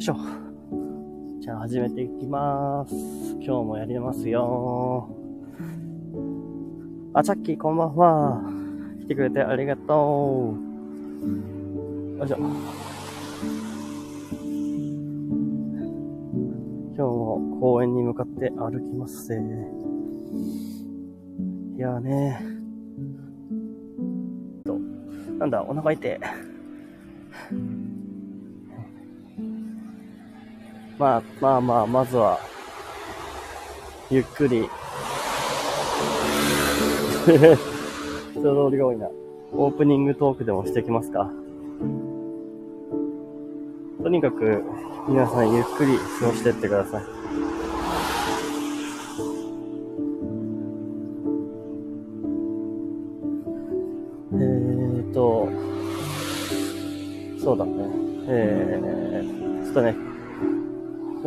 いしょ。じゃあ始めていきまーす。今日もやりますよあ、チャッキーこんばんは。来てくれてありがとう。よいしょ。今日も公園に向かって歩きますぜ。いやーねと、なんだ、お腹痛い。まあまあまあ、まずは、ゆっくり。人通りが多いな。オープニングトークでもしてきますか。とにかく、皆さんゆっくり過ごしてってください。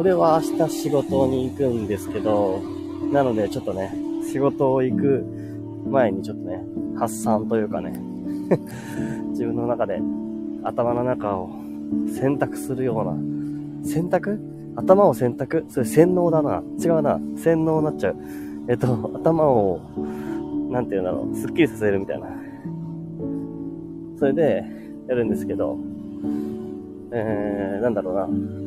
俺は明日仕事に行くんですけど、なのでちょっとね、仕事を行く前にちょっとね、発散というかね、自分の中で頭の中を選択するような、選択？頭を選択？それ洗脳だな。違うな。洗脳になっちゃう。えっと、頭を、なんて言うんだろう、すっきりさせるみたいな。それで、やるんですけど、えー、なんだろうな。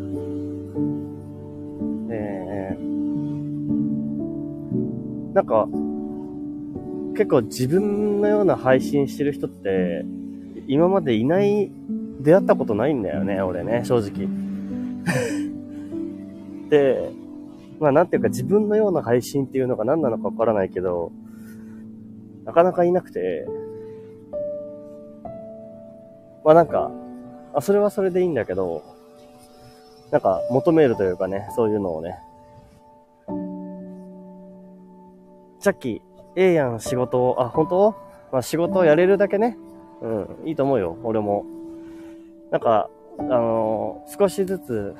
えー、なんか、結構自分のような配信してる人って、今までいない、出会ったことないんだよね、俺ね、正直。で、まあなんていうか自分のような配信っていうのが何なのかわからないけど、なかなかいなくて、まあなんか、あ、それはそれでいいんだけど、なんか求めるというかね、そういうのをね。さっき、ええやん、仕事を、あ、本当？まあ仕事をやれるだけね。うん、いいと思うよ、俺も。なんか、あのー、少しずつ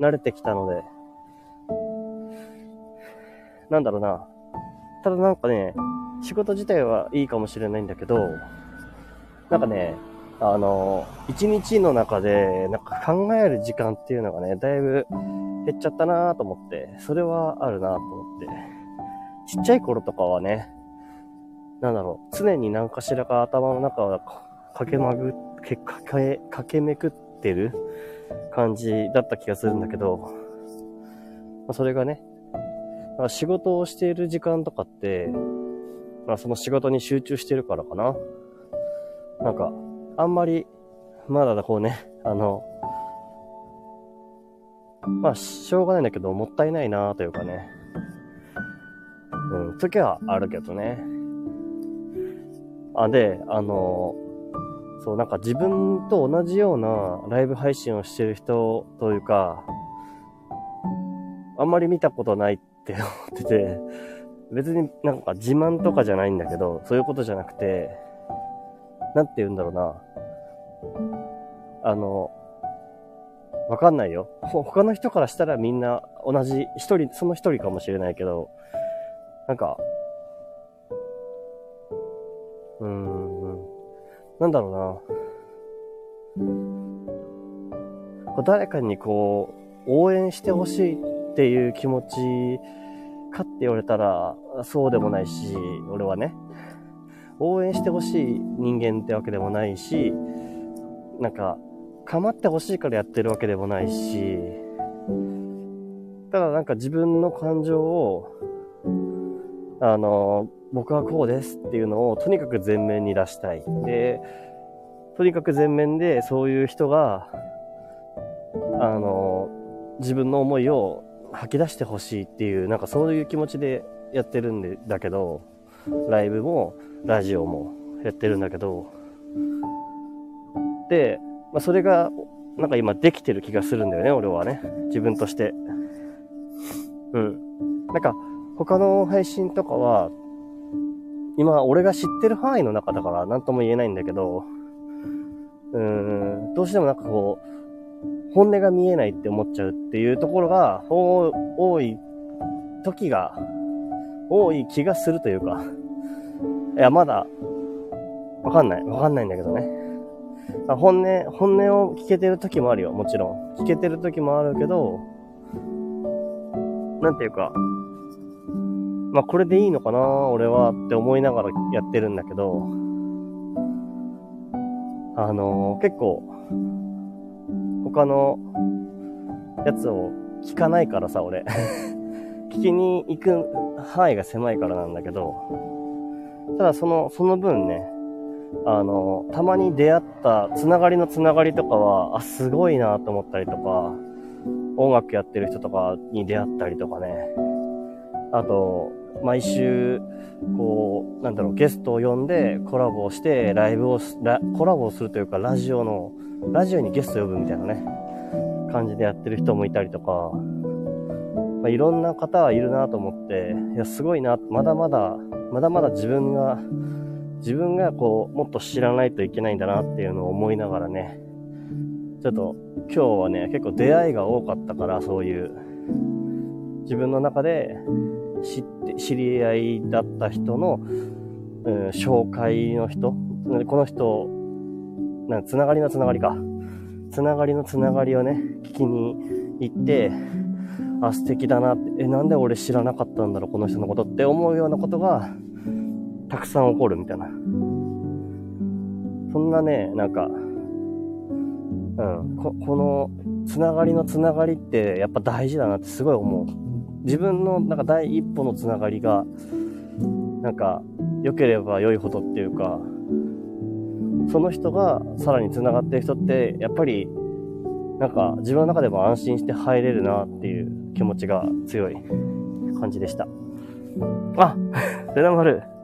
慣れてきたので、なんだろうな。ただなんかね、仕事自体はいいかもしれないんだけど、なんかね、あの、一日の中で、なんか考える時間っていうのがね、だいぶ減っちゃったなぁと思って、それはあるなぁと思って。ちっちゃい頃とかはね、なんだろう、常に何かしらか頭の中を駆けまぐ、け、かけ、駆けめくってる感じだった気がするんだけど、まあ、それがね、まあ、仕事をしている時間とかって、まあその仕事に集中してるからかな。なんか、あんまり、まだこうね、あの、まあ、しょうがないんだけど、もったいないなというかね。うん、時はあるけどね。あ、で、あの、そう、なんか自分と同じようなライブ配信をしてる人というか、あんまり見たことないって思ってて、別になんか自慢とかじゃないんだけど、そういうことじゃなくて、なんて言うんだろうな。あの、わかんないよ。他の人からしたらみんな同じ、一人、その一人かもしれないけど、なんか、うーん、なんだろうな。誰かにこう、応援してほしいっていう気持ちかって言われたら、そうでもないし、俺はね。応援してほしい人間ってわけでもないし、なんか、構ってほしいからやってるわけでもないし、ただなんか自分の感情を、あの、僕はこうですっていうのをとにかく前面に出したい。で、とにかく前面でそういう人が、あの、自分の思いを吐き出してほしいっていう、なんかそういう気持ちでやってるんで、だけど、ライブもラジオもやってるんだけど、で、まあ、それが、なんか今できてる気がするんだよね、俺はね。自分として。うん。なんか、他の配信とかは、今、俺が知ってる範囲の中だから何とも言えないんだけど、うーん、どうしてもなんかこう、本音が見えないって思っちゃうっていうところが、多い時が、多い気がするというか、いや、まだ、わかんない。わかんないんだけどね。本音、本音を聞けてる時もあるよ、もちろん。聞けてる時もあるけど、なんていうか、まあこれでいいのかな、俺はって思いながらやってるんだけど、あのー、結構、他のやつを聞かないからさ、俺。聞きに行く範囲が狭いからなんだけど、ただその、その分ね、あの、たまに出会ったつながりのつながりとかは、あ、すごいなと思ったりとか、音楽やってる人とかに出会ったりとかね、あと、毎週、こう、なんだろう、ゲストを呼んでコラボをして、ライブをコラボをするというか、ラジオの、ラジオにゲスト呼ぶみたいなね、感じでやってる人もいたりとか、まあ、いろんな方はいるなと思って、いや、すごいな、まだまだ、まだまだ自分が、自分がこう、もっと知らないといけないんだなっていうのを思いながらね、ちょっと今日はね、結構出会いが多かったから、そういう、自分の中で知って、知り合いだった人の、うん、紹介の人、この人、なんつながりのつながりか。つながりのつながりをね、聞きに行って、あ、素敵だなって、え、なんで俺知らなかったんだろう、この人のことって思うようなことが、たくさん起こるみたいな。そんなね、なんか、うん、ここの、つながりのつながりってやっぱ大事だなってすごい思う。自分のなんか第一歩のつながりが、なんか、良ければ良いほどっていうか、その人がさらに繋がってる人って、やっぱり、なんか自分の中でも安心して入れるなっていう気持ちが強い感じでした。あレナマル。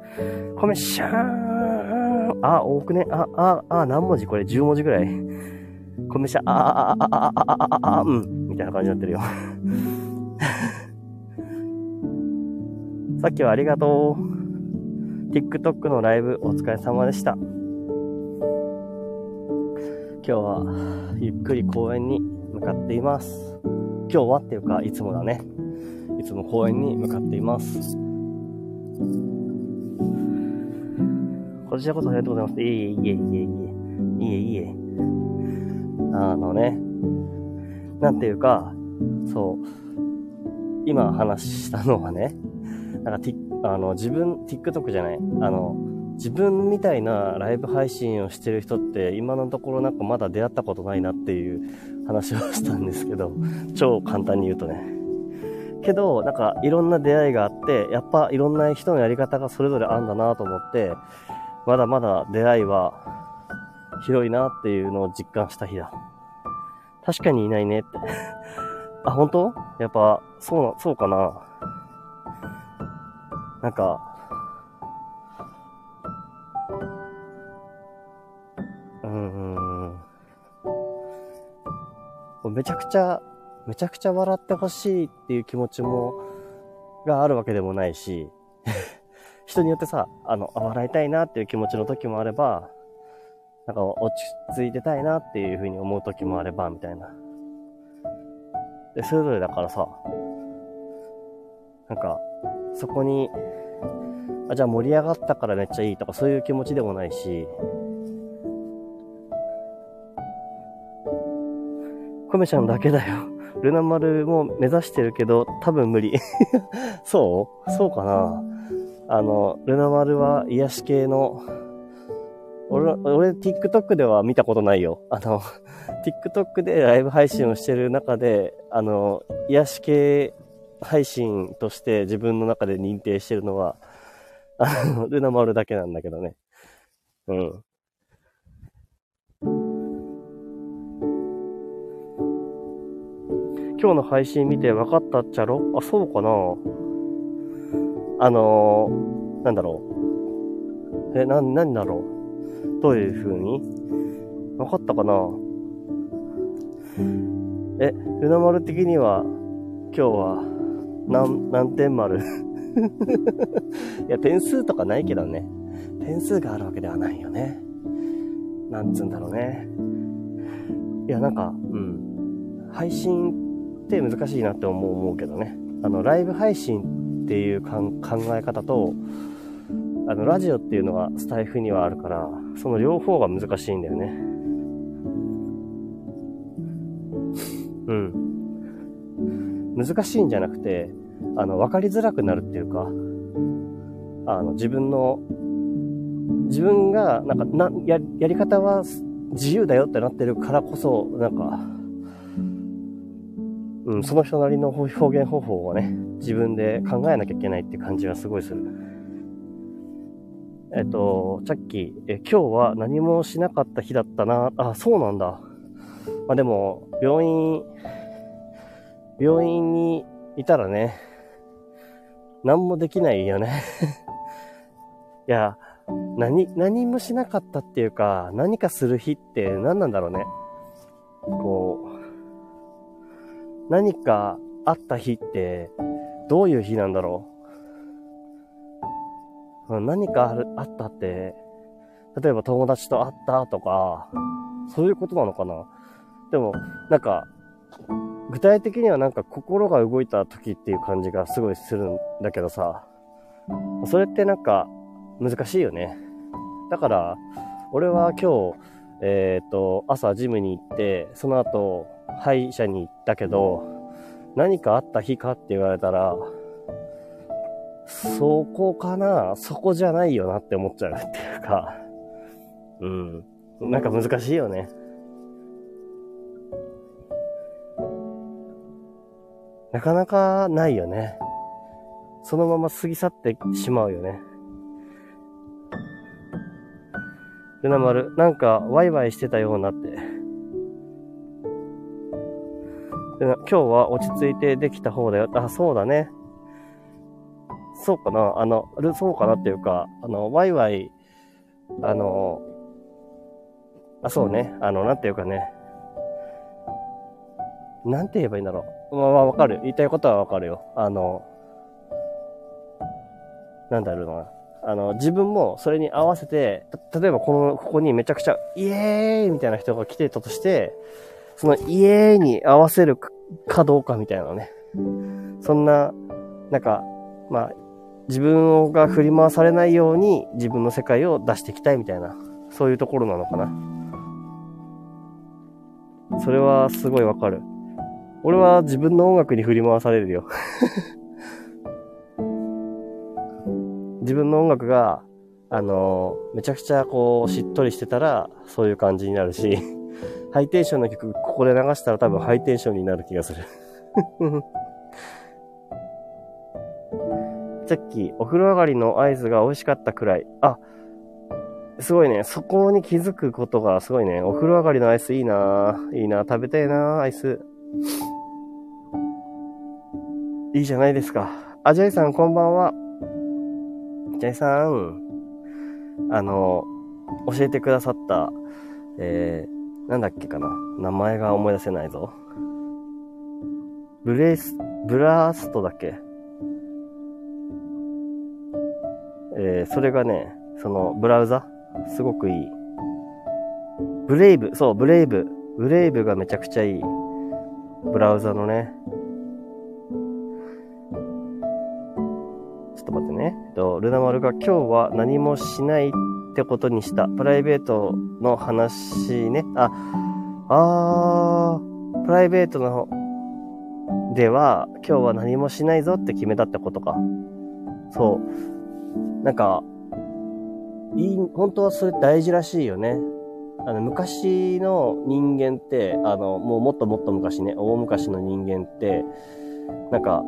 コメシャーンあ、多くね？あ、あ、あ、何文字？これ ?10 文字ぐらい。コメシャーン、あ、あ、あ、あ、あ、あ、あ、あ、うん。みたいな感じになってるよ。さっきはありがとう。TikTok のライブお疲れ様でした。今日はゆっくり公園に向かっています。今日はっていうか、いつもだね。いつも公園に向かっています。こちらこそありがとうございます。いえいえいえいえいえ。いえいえ。あのね、なんていうか、そう、今話したのはね、なんか、あの、自分、TikTok じゃない、あの、自分みたいなライブ配信をしてる人って今のところなんかまだ出会ったことないなっていう話をしたんですけど、超簡単に言うとね。けど、なんかいろんな出会いがあって、やっぱいろんな人のやり方がそれぞれあんだなと思って、まだまだ出会いは広いなっていうのを実感した日だ。確かにいないねって。あ、本当？やっぱ、そうな、そうかな。なんか、うんめちゃくちゃ、めちゃくちゃ笑ってほしいっていう気持ちも、があるわけでもないし、人によってさ、あの、笑いたいなっていう気持ちの時もあれば、なんか落ち着いてたいなっていうふうに思う時もあれば、みたいな。で、それぞれだからさ、なんか、そこに、あ、じゃあ盛り上がったからめっちゃいいとかそういう気持ちでもないし、コメちゃんだけだよ。ルナ丸も目指してるけど、多分無理。そう？そうかなあの、ルナ丸は癒し系の、俺、俺、TikTok では見たことないよ。あの、TikTok でライブ配信をしてる中で、あの、癒し系配信として自分の中で認定してるのは、あの、ルナ丸だけなんだけどね。うん。今日の配信見て分かったっちゃろ？あ、そうかなあのー、なんだろう。え、な、何だろう。どういう風に？分かったかな？え、ルナ丸的には、今日は、何、何点丸？いや、点数とかないけどね。点数があるわけではないよね。なんつうんだろうね。いや、なんか、うん。配信って難しいなって思う思うけどね。あの、ライブ配信っていう考え方と、あの、ラジオっていうのはスタイフにはあるから、その両方が難しいんだよね。うん。難しいんじゃなくて、あの、わかりづらくなるっていうか、あの、自分の、自分が、なんか、な、や、やり方は自由だよってなってるからこそ、なんか、うん、その人なりの表現方法をね、自分で考えなきゃいけないって感じがすごいする。えっと、さっき、え、今日は何もしなかった日だったな。あ、そうなんだ。まあでも、病院、病院にいたらね、何もできないよね いや、何、何もしなかったっていうか、何かする日って何なんだろうね。こう、何かあった日って、どういう日なんだろう？何かあるあったって、例えば友達と会ったとか、そういうことなのかな？でも、なんか、具体的にはなんか心が動いた時っていう感じがすごいするんだけどさ、それってなんか難しいよね。だから、俺は今日、えっ、ー、と、朝ジムに行って、その後、歯医者に行ったけど、何かあった日かって言われたら、そこかなそこじゃないよなって思っちゃうっていうか、うん。なんか難しいよね。なかなかないよね。そのまま過ぎ去ってしまうよね。ルナ丸、なんかワイワイしてたようなって。今日は落ち着いてできた方だよ。あ、そうだね。そうかな。あの、そうかなっていうか、あの、ワイワイ、あの、あ、そうね。あの、なんていうかね。なんて言えばいいんだろう。まあ、まあ、わかる。言いたいことはわかるよ。あの、なんだろうな。あの、自分もそれに合わせて、例えばこの、ここにめちゃくちゃ、イエーイみたいな人が来てたとして、そのイエーイに合わせるかどうかみたいなね。そんな、なんか、まあ、自分が振り回されないように自分の世界を出していきたいみたいな、そういうところなのかな。それはすごいわかる。俺は自分の音楽に振り回されるよ 自分の音楽が、あのめちゃくちゃこう、しっとりしてたら、そういう感じになるし、ハイテンションの曲、ここで流したら多分ハイテンションになる気がする さっき、お風呂上がりの合図が美味しかったくらい。あ、すごいね。そこに気づくことがすごいね。お風呂上がりのアイスいいないいな食べたいなアイス。いいじゃないですか。あ、ジャイさんこんばんは。ジャイさん、あの、教えてくださった、えー、なんだっけかな。名前が思い出せないぞ。ブレイス、ブラーストだっけ？えー、それがね、その、ブラウザ？すごくいい。 Brave、そう、 Brave。Brave がめちゃくちゃいい。ブラウザのね、ちょっと待ってね。えっと、ルナ丸が今日は何もしないってことにした。プライベートの話ね。あ、あー、プライベートのでは今日は何もしないぞって決めたってことか。そう。なんか、いい、本当はそれ大事らしいよね。あの、昔の人間って、あの、もうもっともっと昔ね、大昔の人間って、なんか、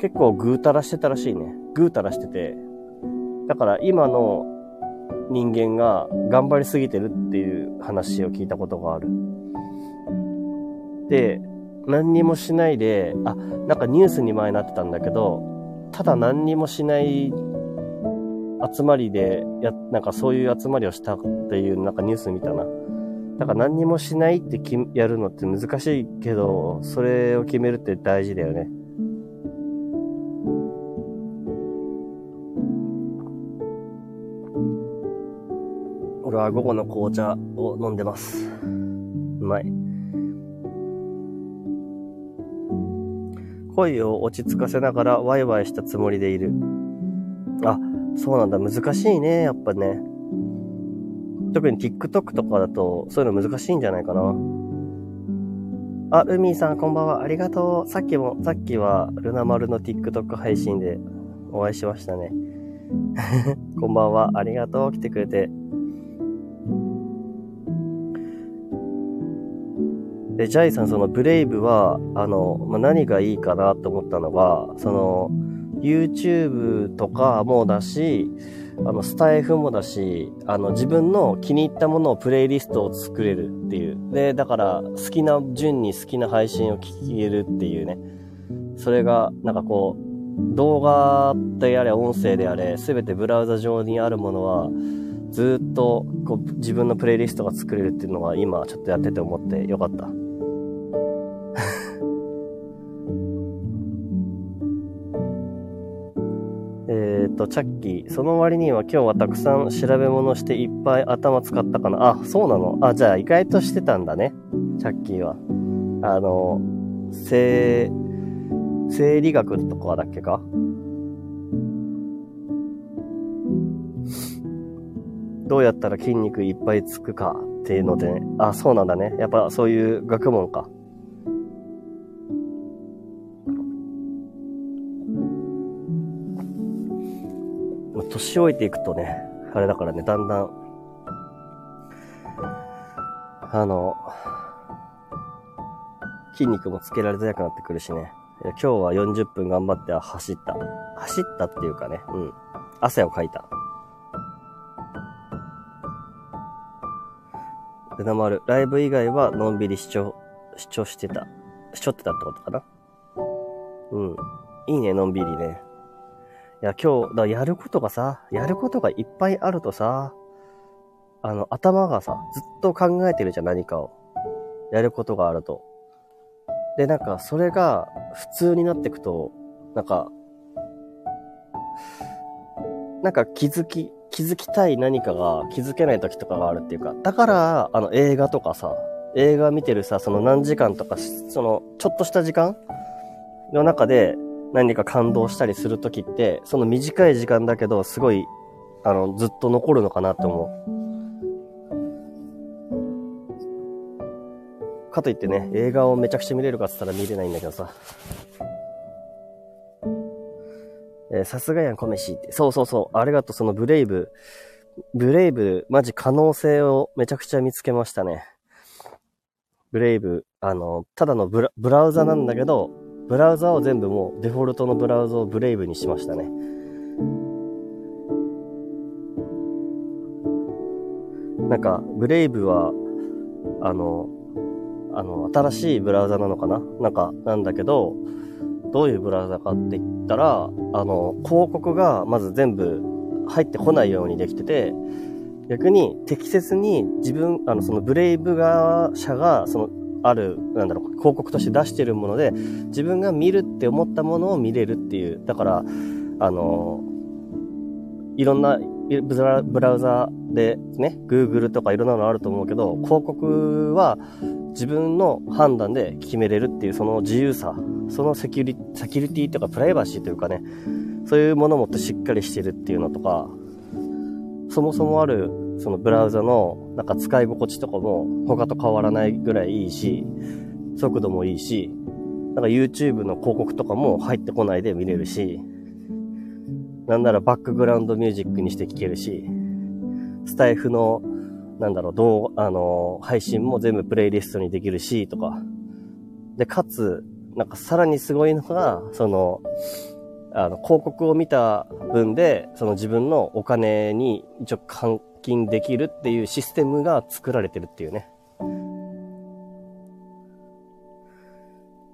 結構ぐうたらしてたらしいね。ぐうたらしてて。だから今の人間が頑張りすぎてるっていう話を聞いたことがある。で、何にもしないで、あ、なんかニュースに前なってたんだけど、ただ何にもしない集まりで、や、なんかそういう集まりをしたっていうなんかニュース見たな。だから何にもしないってやるのって難しいけど、それを決めるって大事だよね。俺は午後の紅茶を飲んでます。うまい。声を落ち着かせながらワイワイしたつもりでいる。あ、そうなんだ。難しいね。やっぱね。特に TikTok とかだとそういうの難しいんじゃないかな。あ、ルミーさんこんばんは。ありがとう。さっきも、さっきは、ルナマルの TikTok 配信でお会いしましたね。こんばんは。ありがとう。来てくれて。で、ジャイさん、そのブレイブは、あの、まあ、何がいいかなと思ったのが、その、YouTube とかもだし、あの、スタイフもだし、あの、自分の気に入ったものをプレイリストを作れるっていう。で、だから、好きな順に好きな配信を聞けるっていうね。それが、なんかこう、動画であれ、音声であれ、すべてブラウザ上にあるものは、ずっとこう自分のプレイリストが作れるっていうのは今ちょっとやってて思ってよかった。えっと、チャッキー。その割には今日はたくさん調べ物していっぱい頭使ったかな。あ、そうなの？あ、じゃあ意外としてたんだね。チャッキーは。あの、生、生理学とかだっけか？どうやったら筋肉いっぱいつくかっていうので、ね、あ、そうなんだね。やっぱそういう学問か。年老いていくとね、あれだからね、だんだん、あの、筋肉もつけられづらくなってくるしね。今日は40分頑張って走った。走ったっていうかね、うん。汗をかいた。ルナ丸、ライブ以外はのんびり視聴、視聴してた。視聴ってたってことかな？うん。いいね、のんびりね。いや、今日、だやることがさ、やることがいっぱいあるとさ、あの、頭がさ、ずっと考えてるじゃん、何かを。やることがあると。で、なんか、それが普通になってくと、なんか、なんか気づき、気づきたい何かが気づけない時とかがあるっていうか、だから、あの映画とかさ、映画見てるさ、その何時間とか、そのちょっとした時間の中で何か感動したりする時って、その短い時間だけど、すごい、あの、ずっと残るのかなって思う。かといってね、映画をめちゃくちゃ見れるかって言ったら見れないんだけどさ。えー、さすがやん、コメシって。そうそうそう。ありがとう、そのブレイブ。ブレイブ、マジ可能性をめちゃくちゃ見つけましたね。ブレイブ、あの、ただのブラブラウザなんだけど、ブラウザを全部もうデフォルトのブラウザをブレイブにしましたね。なんか、ブレイブは、あの、あの、新しいブラウザなのかな？なんか、なんだけど、どういうブラウザかって言ったら、あの、広告がまず全部入ってこないようにできてて、逆に適切に自分、あの、そのブレイブ側社が、その、ある、なんだろう、広告として出してるもので、自分が見るって思ったものを見れるっていう。だから、あの、いろんなブラウザでね、Google とかいろんなのあると思うけど、広告は自分の判断で決めれるっていうその自由さ、そのセキュリセキュリティとかプライバシーというかね、そういうものをもってしっかりしてるっていうのとか、そもそもあるそのブラウザのなんか使い心地とかも他と変わらないぐらいいいし、速度もいいし、なんか YouTube の広告とかも入ってこないで見れるし、なんならバックグラウンドミュージックにして聴けるし、スタイフの、なんだろう、動画、あの、配信も全部プレイリストにできるし、とか。で、かつ、なんかさらにすごいのが、その、あの、広告を見た分で、その自分のお金に一応金できるっていうシステムが作られてるっていうね。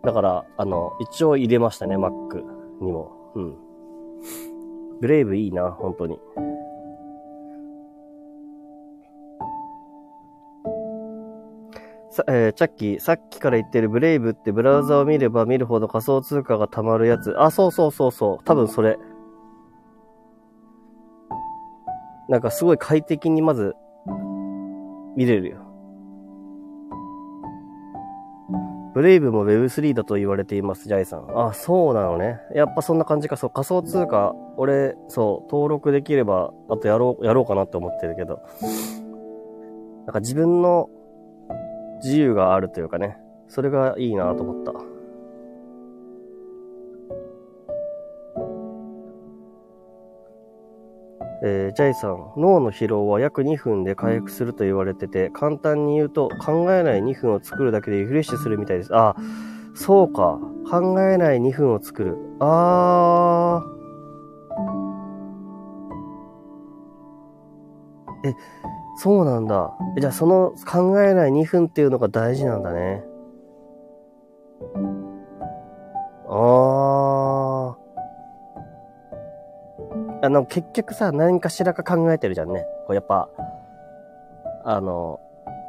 だから、あの、一応入れましたね、Mac にも。うん。ブレイブいいな、本当に。さ、えー、チャッキー、さっきから言ってるブレイブってブラウザを見れば見るほど仮想通貨が溜まるやつ。あ、そうそうそうそう。多分それ。なんかすごい快適にまず見れるよ。ブレイブも Web3 だと言われています、ジャイさん。あ、そうなのね。やっぱそんな感じか。そう、仮想通貨、俺、そう、登録できれば、あとやろう、やろうかなって思ってるけど。なんか自分の自由があるというかね、それがいいなと思った。えー、ジャイさん、脳の疲労は約2分で回復すると言われてて、簡単に言うと考えない2分を作るだけでリフレッシュするみたいです。あ、そうか。考えない2分を作る。あー。え、そうなんだ。じゃあその考えない2分っていうのが大事なんだね。あーあの、結局さ、何かしらか考えてるじゃんね。こうやっぱ、あの、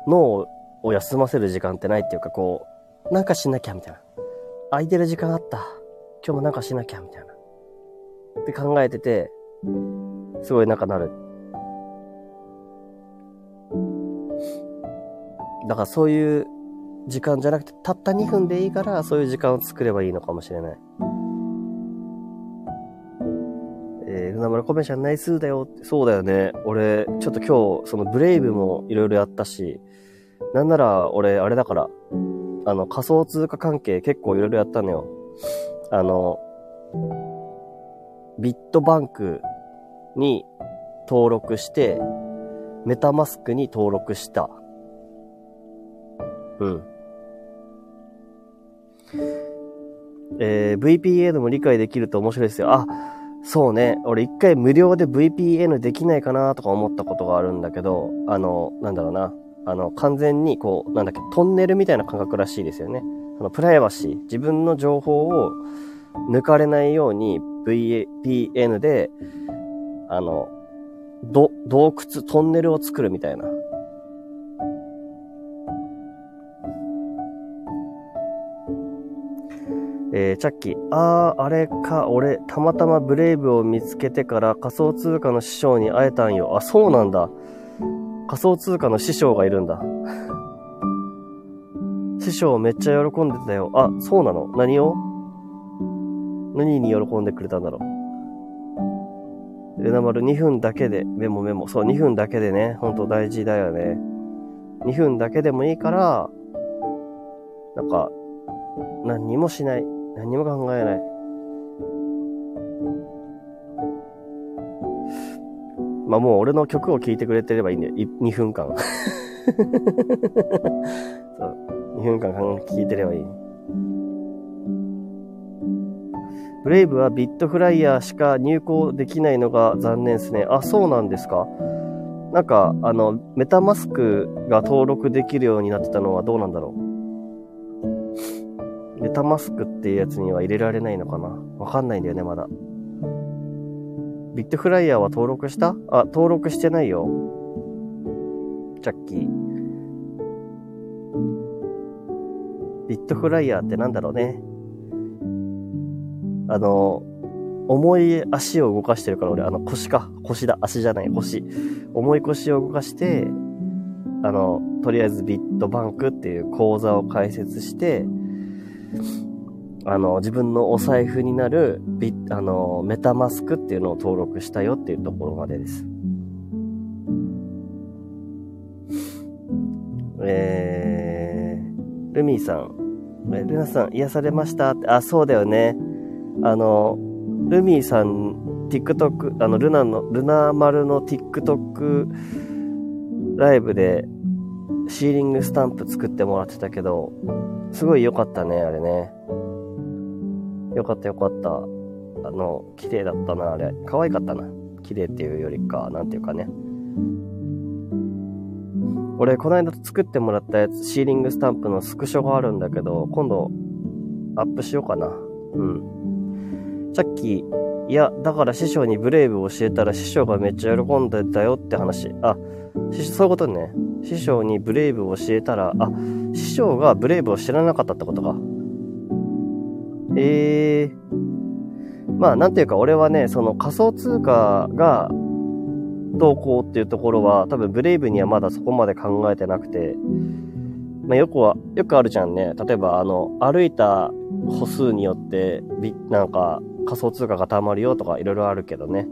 脳を休ませる時間ってないっていうか、こう、なんかしなきゃみたいな。空いてる時間あった。今日もなんかしなきゃみたいな。って考えてて、すごいなんかなる。だからそういう時間じゃなくて、たった2分でいいから、そういう時間を作ればいいのかもしれない。えー、ルナ村コメちゃんナイスだよって。そうだよね。俺、ちょっと今日、そのブレイブもいろいろやったし、なんなら俺、あれだから、あの、仮想通貨関係結構いろいろやったのよ。あの、ビットバンクに登録して、メタマスクに登録した。うん。えー、VPN も理解できると面白いですよ。あ、そうね。俺一回無料で VPN できないかなとか思ったことがあるんだけど、あの、なんだろうな。あの、完全にこう、なんだっけ、トンネルみたいな感覚らしいですよね。あの、プライバシー、自分の情報を抜かれないように VPN で、あの、ど、洞窟、トンネルを作るみたいな。えー、チャッキー。あー、あれか、俺、たまたまブレイブを見つけてから仮想通貨の師匠に会えたんよ。あ、そうなんだ。仮想通貨の師匠がいるんだ。師匠めっちゃ喜んでたよ。あ、そうなの？何を？何に喜んでくれたんだろう？レナマル2分だけで、メモメモ。そう、2分だけでね、ほんと大事だよね。2分だけでもいいから、なんか、何にもしない。何も考えない。まあもう俺の曲を聴いてくれてればいいんだよ。2分間。そう。2分間聴いてればいい。ブレイブはビットフライヤーしか入稿できないのが残念ですね。あ、そうなんですかなんか、あの、メタマスクが登録できるようになってたのはどうなんだろうメタマスクっていうやつには入れられないのかな？わかんないんだよね、まだ。ビットフライヤーは登録した？あ、登録してないよ。チャッキー。ビットフライヤーってなんだろうね。あの、重い足を動かしてるから俺、あの腰か。腰だ。足じゃない、腰。重い腰を動かして、あの、とりあえずビットバンクっていう口座を開設して、あの、自分のお財布になるビあの、メタマスクっていうのを登録したよっていうところまでです。えー、ルミーさん。ルナさん、癒されましたって、あ、そうだよね。あの、ルミーさん、TikTok、あの、ルナの、ルナ丸の TikTok ライブでシーリングスタンプ作ってもらってたけど、すごい良かったね、あれね。よかったよかった。あの、綺麗だったな、あれ。可愛かったな。綺麗っていうよりか、なんていうかね。俺、この間作ってもらったやつ、シーリングスタンプのスクショがあるんだけど、今度、アップしようかな。うん。さっき、いや、だから師匠にブレイブを教えたら師匠がめっちゃ喜んでたよって話。あ、そういうことね。師匠にブレイブを教えたら、あ、師匠がブレイブを知らなかったってことか。ええー、まあ、なんていうか、俺はね、その仮想通貨がどうこうっていうところは、多分ブレイブにはまだそこまで考えてなくて、まあ、よくは、よくあるじゃんね。例えば、あの、歩いた歩数によって、なんか、仮想通貨が貯まるよとかいろいろあるけどね。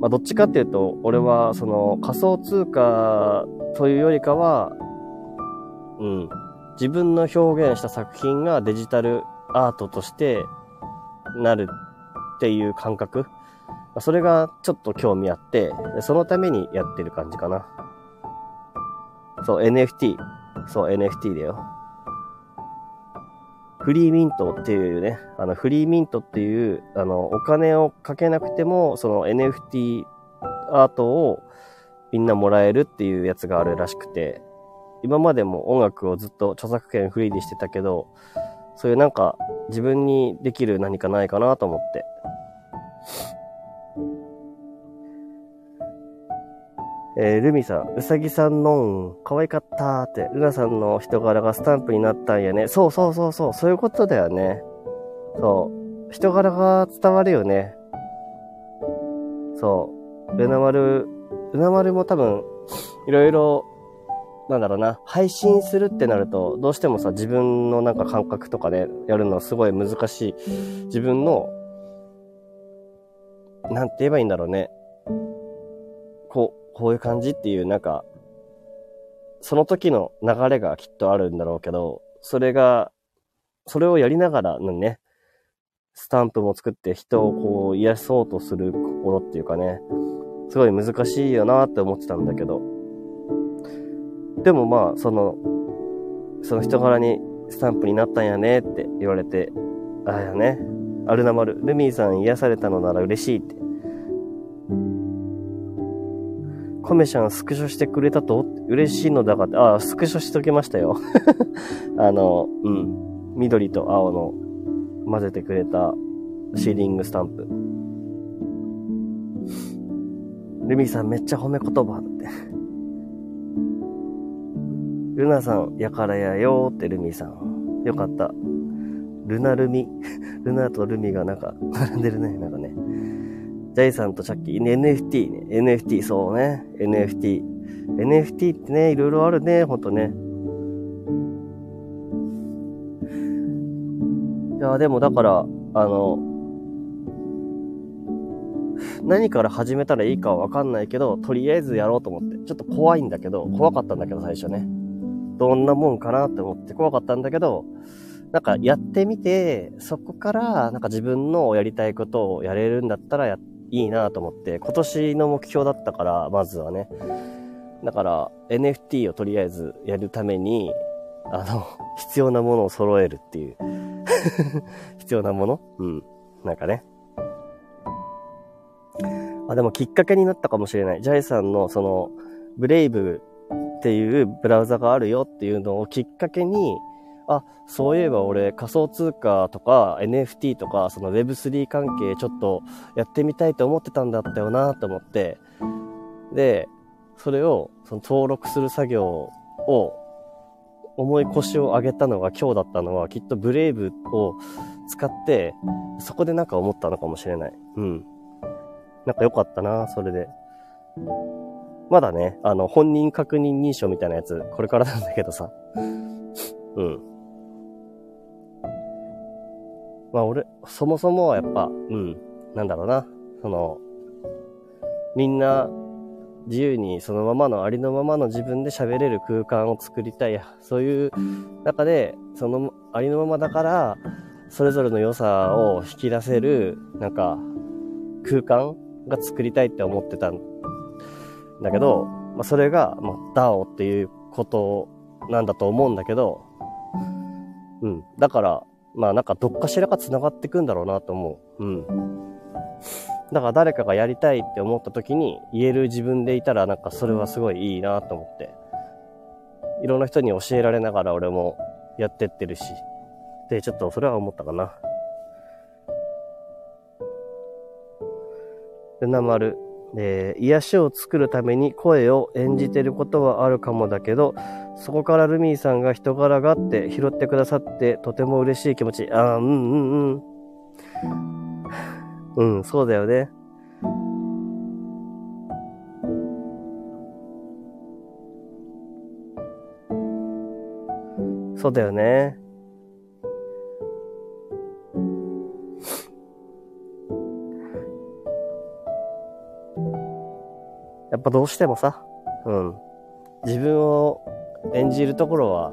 まあ、どっちかっていうと、俺は、その、仮想通貨というよりかは、うん。自分の表現した作品がデジタルアートとしてなるっていう感覚。それがちょっと興味あって、そのためにやってる感じかな。そう、NFT。そう、NFT だよ。フリーミントっていうね、あの、フリーミントっていう、あの、お金をかけなくても、その NFT アートをみんなもらえるっていうやつがあるらしくて、今までも音楽をずっと著作権フリーにしてたけど、そういうなんか自分にできる何かないかなと思って。えー、ルミさん、うさぎさんのん、可愛かったって、ルナさんの人柄がスタンプになったんやね。そうそうそうそう、そういうことだよね。そう。人柄が伝わるよね。そう。ルナ丸、ルナ丸も多分、いろいろ、なんだろうな、配信するってなると、どうしてもさ、自分のなんか感覚とかで、ね、やるのすごい難しい。自分の、なんて言えばいいんだろうね。こう、いう感じっていう、なんか、その時の流れがきっとあるんだろうけど、それが、それをやりながらのね、スタンプも作って人をこう癒そうとする心っていうかね、すごい難しいよなって思ってたんだけど、でもまあ、その、その人柄にスタンプになったんやねって言われて、ああやね、アルナマル、ルミーさん癒されたのなら嬉しいってコメちゃんスクショしてくれたと？嬉しいのだがって、ああ、スクショしときましたよ。あの、うん。緑と青の混ぜてくれたシーリングスタンプ。ルミさんめっちゃ褒め言葉だって。ルナさん、やからやよーってルミさん。よかった。ルナルミ。ルナとルミがなんか、並んでるね、なんかね。ジャイさんとさっき NFT ね。NFT、そうね。NFT。NFT ってね、いろいろあるね、ほんとね。いや、でもだから、あの、何から始めたらいいかはわかんないけど、とりあえずやろうと思って。ちょっと怖いんだけど、怖かったんだけど、最初ね。どんなもんかなって思って怖かったんだけど、なんかやってみて、そこからなんか自分のやりたいことをやれるんだったらやっ、いいなと思って、今年の目標だったから、まずはね。だから、NFT をとりあえずやるために、あの、必要なものを揃えるっていう。必要なもの？うん。なんかね。あ、でもきっかけになったかもしれない。ジャイさんのその、ブレイブっていうブラウザがあるよっていうのをきっかけに、あ、そういえば俺仮想通貨とか NFT とかその Web3 関係ちょっとやってみたいと思ってたんだったよなと思って、で、それをその登録する作業を重い腰を上げたのが今日だったのはきっとブレイブを使ってそこでなんか思ったのかもしれない。うん。なんか良かったな、それで。まだね、あの、本人確認認証みたいなやつ、これからなんだけどさ。うん。まあ俺、そもそもはやっぱ、うん、なんだろうな、その、みんな自由にそのままのありのままの自分で喋れる空間を作りたい。そういう中で、そのありのままだから、それぞれの良さを引き出せる、なんか、空間が作りたいって思ってたんだけど、まあ、それが、まあ、DAO っていうことなんだと思うんだけど、うん。だから、まあなんかどっかしらが繋がってくんだろうなと思う。うん。だから誰かがやりたいって思った時に言える自分でいたらなんかそれはすごいいいなと思って。いろんな人に教えられながら俺もやってってるし。で、ちょっとそれは思ったかな。ルナ丸。えー、癒しを作るために声を演じてることはあるかもだけど、そこからルミーさんが人柄があって拾ってくださってとても嬉しい気持ち。ああ、うんうんうん。うん、そうだよね。そうだよね。やっぱどうしてもさ、うん。自分を演じるところは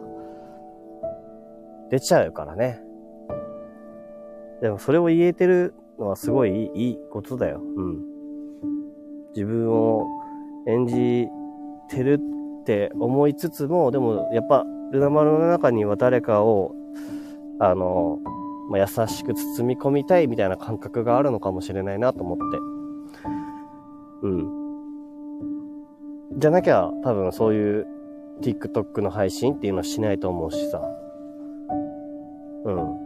出ちゃうからね。でもそれを言えてるのはすごいいいことだよ。うん。自分を演じてるって思いつつも、でもやっぱルナ丸の中には誰かを、あの、まあ、優しく包み込みたいみたいな感覚があるのかもしれないなと思って。うん。じゃなきゃ多分そういう TikTok の配信っていうのはしないと思うしさ。うん。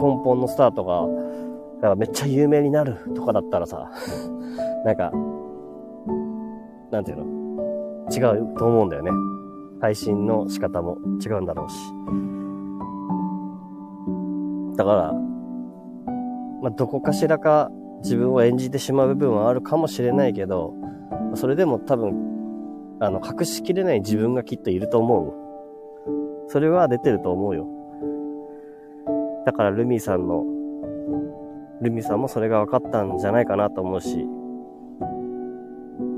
根本のスタートが、だかめっちゃ有名になるとかだったらさ、なんか、なんていうの？違うと思うんだよね。配信の仕方も違うんだろうし。だから、まあ、どこかしらか自分を演じてしまう部分はあるかもしれないけど、それでも多分、あの、隠しきれない自分がきっといると思う。それは出てると思うよ。だからルミーさんの、ルミーさんもそれが分かったんじゃないかなと思うし、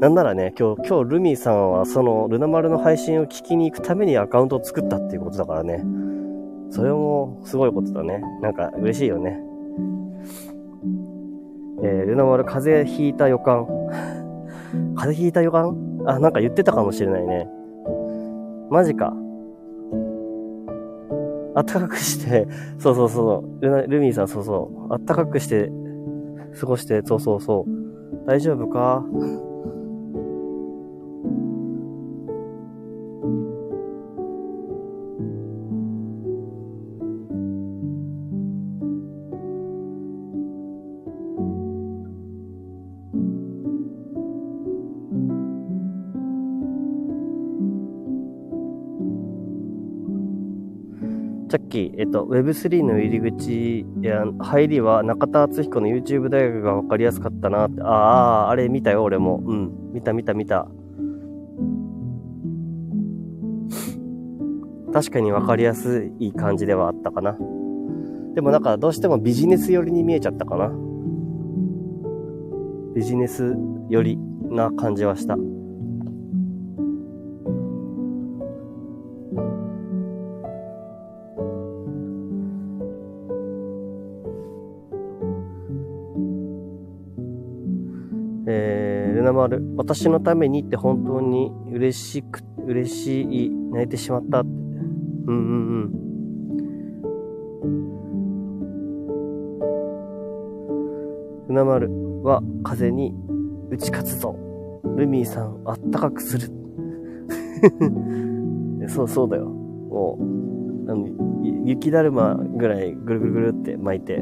なんならね、今日、今日ルミーさんはそのルナ丸の配信を聞きに行くためにアカウントを作ったっていうことだからね。それもすごいことだね。なんか嬉しいよね。えー、ルナ丸風邪ひいた予感。風邪ひいた予感？あ、なんか言ってたかもしれないね。マジか。あったかくして、そうそうそう、ルナルミーさんそうそう、あったかくして、過ごして、そうそうそう。大丈夫か？き、えっと、Web3 の入り口や入りは中田敦彦の YouTube 大学が分かりやすかったなって。ああ、あれ見たよ、俺も。うん。見た見た見た。確かに分かりやすい感じではあったかな。でもなんかどうしてもビジネス寄りに見えちゃったかな。ビジネス寄りな感じはした。私のためにって本当に嬉しく、嬉しい、泣いてしまったって。うんうんうん。船丸は風に打ち勝つぞ。ルミーさんあったかくする。そうそうだよ。もう、あの雪だるまぐらいぐるぐるぐるって巻いて、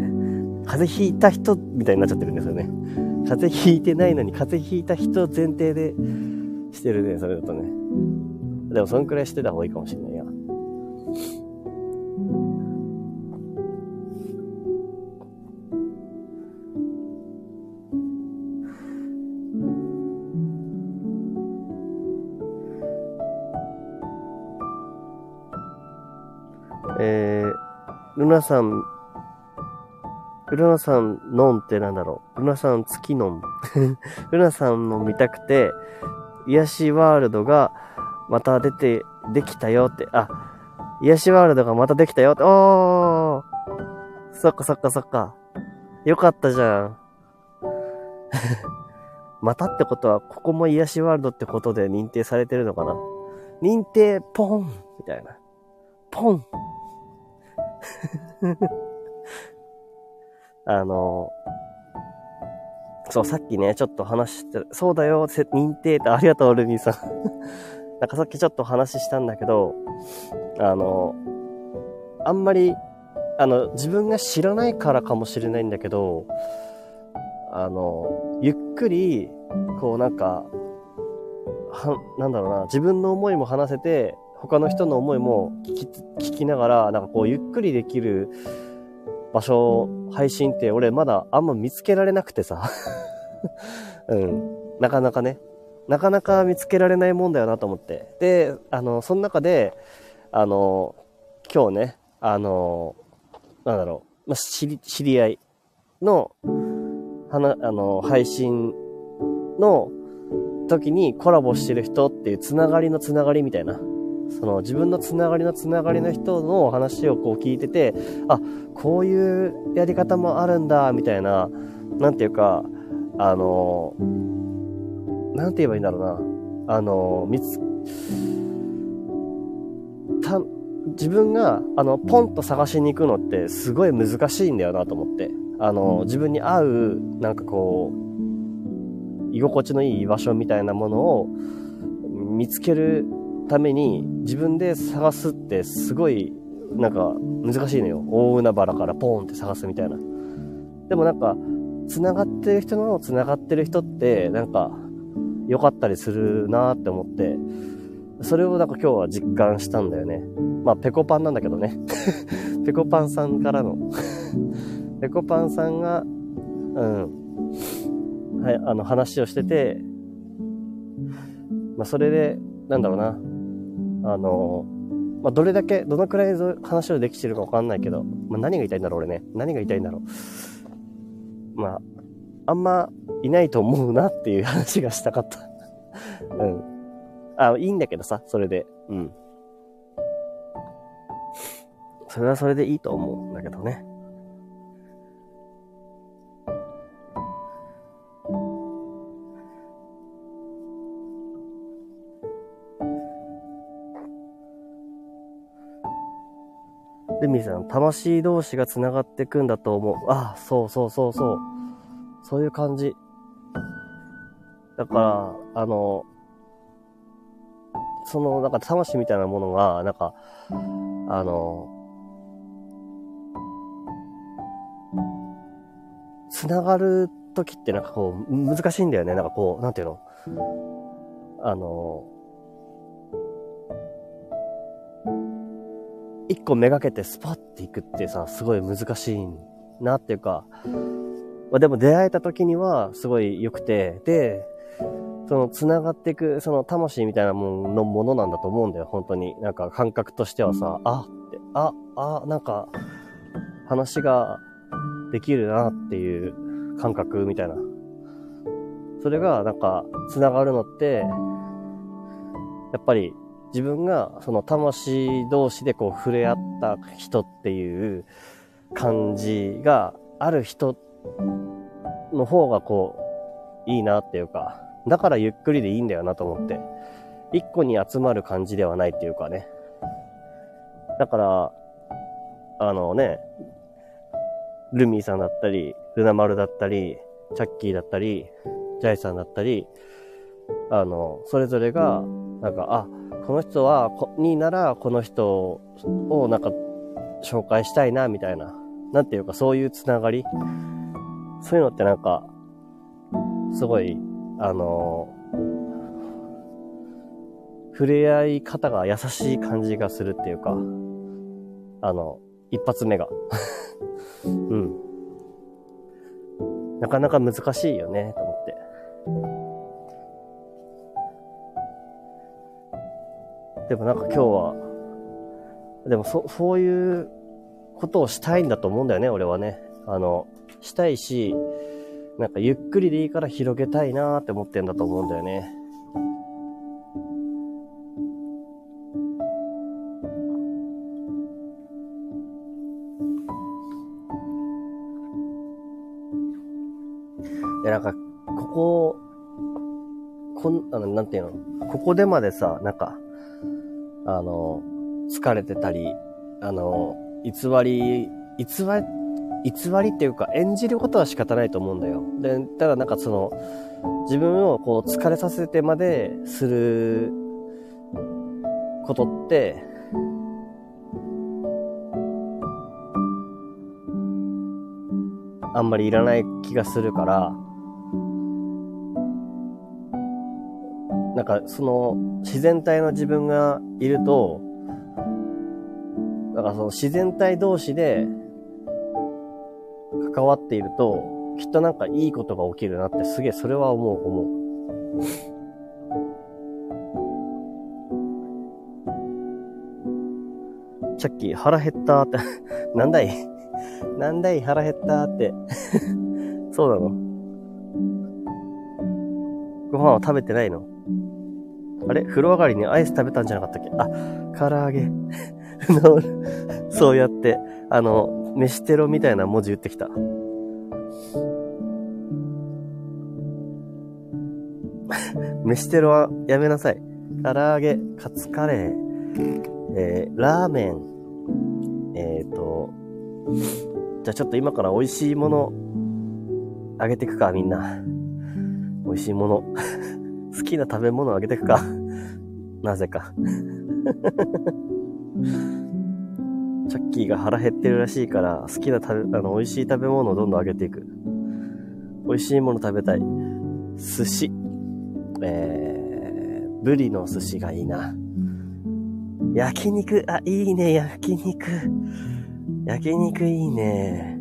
風邪ひいた人みたいになっちゃってるんですよね。風邪ひいてないのに風邪ひいた人前提でしてるね、それだとね。でもそんくらいしてた方がいいかもしれないや。えー、ルナさんルナさんのんってなんだろう。ルナさん月のん。ルナさんの見たくて、癒しワールドがまた出て、できたよって。あ、癒しワールドがまたできたよって。おーそっかそっかそっか。よかったじゃん。またってことは、ここも癒しワールドってことで認定されてるのかな？認定、ポンみたいな。ポンあの、そう、さっきね、ちょっと話して、そうだよ、認定ってありがとう、ルミーさん。なんかさっきちょっと話したんだけど、あの、あんまり、あの、自分が知らないからかもしれないんだけど、あの、ゆっくり、こうなんか、は、なんだろうな、自分の思いも話せて、他の人の思いも聞き、聞きながら、なんかこう、ゆっくりできる、場所、配信って俺まだあんま見つけられなくてさ。うん。なかなかね。なかなか見つけられないもんだよなと思って。で、あの、その中で、あの、今日ね、あの、なんだろう、まあ、知り、知り合いの、はな、あの、配信の、時にコラボしてる人っていうつながりのつながりみたいな。その自分のつながりのつながりの人の話をこう聞いてて、あ、こういうやり方もあるんだ、みたいな、なんていうか、あの、なんて言えばいいんだろうな。あの、見つ、た、自分が、あの、ポンと探しに行くのってすごい難しいんだよなと思って。あの、自分に合う、なんかこう、居心地のいい居場所みたいなものを見つけるために自分で探すってすごいなんか難しいのよ。大海原からポーンって探すみたいな。でもなんか、繋がってる人の繋がってる人ってなんか良かったりするなって思って、それをなんか今日は実感したんだよね。まあ、ペコパンなんだけどね。ペコパンさんからの ペコパンさんが、うん、はい、あの話をしてて、まあ、それで、なんだろうな、あの、まあ、どれだけ、どのくらい話をできてるかわかんないけど、まあ、何が言いたいんだろう、俺ね。何が言いたいんだろう。まあ、あんまいないと思うなっていう話がしたかった うん。あ、いいんだけどさ、それで。うん。それはそれでいいと思うんだけどね。ルミさん、魂同士が繋がっていくんだと思う。ああ、そうそうそうそう。そういう感じ。だから、あの、その、なんか魂みたいなものが、なんか、あの、繋がる時ってなんかこう、難しいんだよね。なんかこう、なんていうの？あの、一個めがけてスパッていくってさ、すごい難しいなっていうか、まあ、でも出会えた時にはすごい良くて、で、その繋がっていく、その魂みたいなもののものなんだと思うんだよ、本当に。なんか感覚としてはさ、あって、あ、あ、なんか、話ができるなっていう感覚みたいな。それがなんか繋がるのって、やっぱり自分がその魂同士でこう触れ合った人っていう感じがある人の方がこういいなっていうか、だからゆっくりでいいんだよなと思って。一個に集まる感じではないっていうかね。だから、あのね、ルミーさんだったり、ルナマルだったり、チャッキーだったり、ジャイさんだったり、あの、それぞれが、なんか、あ、この人は、こになら、この人をなんか、紹介したいな、みたいな。なんていうか、そういうつながり？そういうのってなんか、すごい、あの、触れ合い方が優しい感じがするっていうか、あの、一発目が。うん。なかなか難しいよね、とでもなんか今日は、でもそ、そういうことをしたいんだと思うんだよね、俺はね。あの、したいし、なんかゆっくりでいいから広げたいなーって思ってんだと思うんだよね。いや、なんか、ここ、こん、あの、なんていうの？ここでまでさ、なんか、あの、疲れてたり、あの、偽り、偽り、偽りっていうか演じることは仕方ないと思うんだよ。で、ただなんかその、自分をこう疲れさせてまですることって、あんまりいらない気がするから、なんかその自然体の自分がいると、なんかその自然体同士で関わっていると、きっとなんかいいことが起きるなってすげえそれは思う、思う。チャッキー腹減ったって、なんだい？なんだい？腹減ったって。そうなの？ご飯は食べてないの？あれ？風呂上がりにアイス食べたんじゃなかったっけ？あ、唐揚げ。そうやって、あの、飯テロみたいな文字打ってきた。飯テロはやめなさい。唐揚げ、カツカレー、えー、ラーメン、えっ、ー、と、じゃあちょっと今から美味しいもの、あげていくか、みんな。美味しいもの。好きな食べ物あげてくか。なぜか。チャッキーが腹減ってるらしいから、好きな食べ、あの、美味しい食べ物をどんどんあげていく。美味しいもの食べたい。寿司。えー、ブリの寿司がいいな。焼肉、あ、いいね、焼肉。焼肉いいね。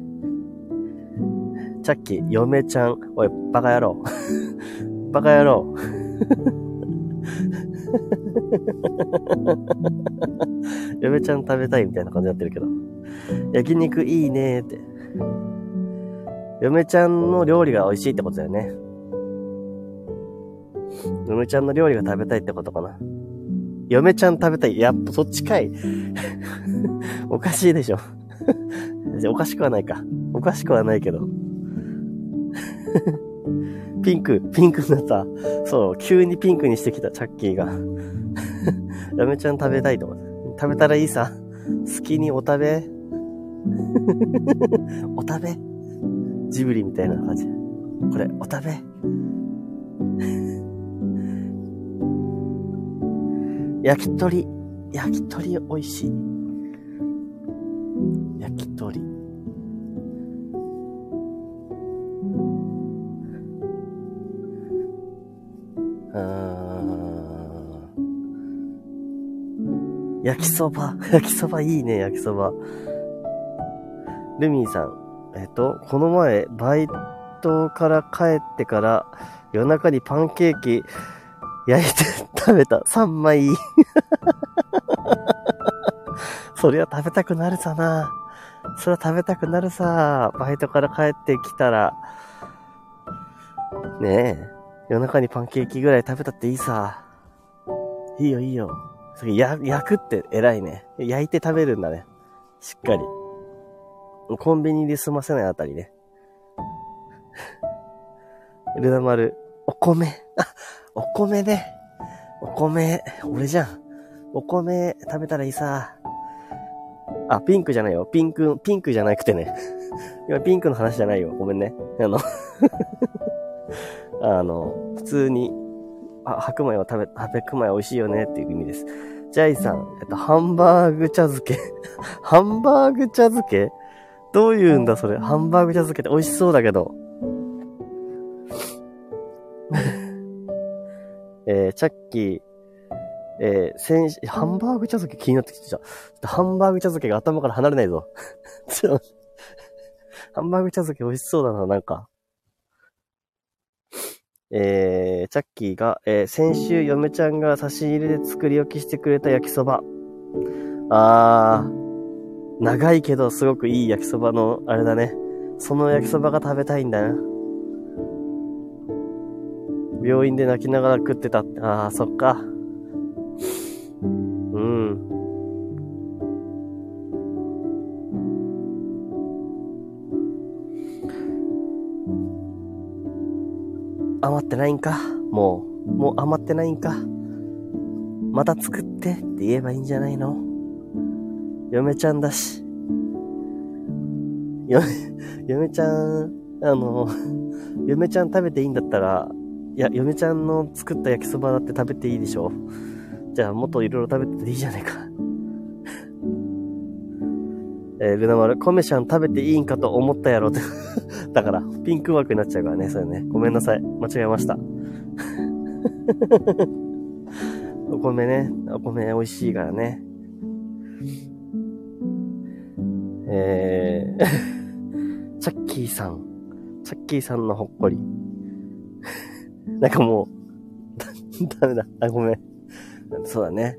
チャッキー、嫁ちゃん。おい、バカ野郎。バカ野郎。嫁ちゃん食べたいみたいな感じになってるけど。焼肉いいねーって。嫁ちゃんの料理が美味しいってことだよね。嫁ちゃんの料理が食べたいってことかな。嫁ちゃん食べたい。やっぱそっちかい。おかしいでしょ。おかしくはないか。おかしくはないけど。ピンク、ピンクになった。そう、急にピンクにしてきた、チャッキーが。嫁ちゃん食べたいと。食べたらいいさ。好きにお食べ。お食べ。ジブリみたいな感じ。これ、お食べ。焼き鳥。焼き鳥美味しい。焼きそば。焼きそばいいね、焼きそば。ルミーさん。えっと、この前、バイトから帰ってから、夜中にパンケーキ焼いて食べた。3枚。そりゃ食べたくなるさな。そりゃ食べたくなるさ。バイトから帰ってきたら。ねえ。夜中にパンケーキぐらい食べたっていいさ。いいよいいよ。や、焼くって偉いね。焼いて食べるんだね。しっかり。コンビニで済ませないあたりね。ルナ丸、お米。あ、お米ね。お米、俺じゃん。お米食べたらいいさ。あ、ピンクじゃないよ。ピンク、ピンクじゃなくてね。今ピンクの話じゃないよ。ごめんね。あのあの、普通にあ、白米を食べ、白米美味しいよねっていう意味です。ジャイさん、えっと、ハンバーグ茶漬け？ハンバーグ茶漬け？どういうんだそれ？ハンバーグ茶漬けって？美味しそうだけど。えー、チャッキー、えー、先ハンバーグ茶漬け気になってきてた。ハンバーグ茶漬けが頭から離れないぞ。ハンバーグ茶漬け美味しそうだな、なんか。えー、チャッキーが、えー、先週嫁ちゃんが差し入れで作り置きしてくれた焼きそば。あー、長いけどすごくいい焼きそばの、あれだね。その焼きそばが食べたいんだな。病院で泣きながら食ってた。あー、そっか。うん。余ってないんか？もう、もう余ってないんか？また作ってって言えばいいんじゃないの？嫁ちゃんだし。嫁、嫁ちゃん、あの、嫁ちゃん食べていいんだったら、いや、嫁ちゃんの作った焼きそばだって食べていいでしょじゃあもっといろいろ食べてていいじゃないか。えー、ルナ丸、コメシャン食べていいんかと思ったやろって。だから、ピンク枠になっちゃうからね、それね。ごめんなさい。間違えました。お米ね、お米美味しいからね。えー、チャッキーさん。チャッキーさんのほっこり。なんかもう、ダメだ。あ、ごめん。そうだね。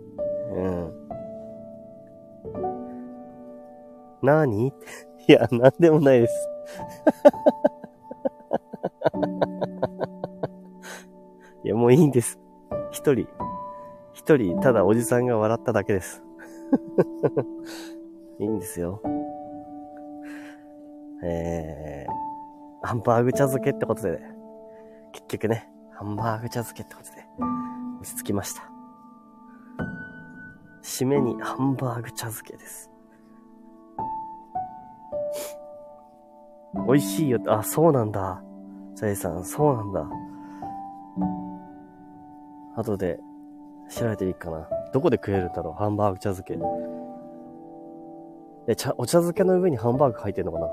うん。なーにいや、なんでもないです。いや、もういいんです。一人、一人、ただおじさんが笑っただけです。いいんですよ。えー、ハンバーグ茶漬けってことで、結局ね、ハンバーグ茶漬けってことで、落ち着きました。締めにハンバーグ茶漬けです。美味しいよって、あ、そうなんだ。ジャイさん、そうなんだ。後で調べていいかな。どこで食えるんだろう？ハンバーグ茶漬け。え、茶、お茶漬けの上にハンバーグ入ってんのかな？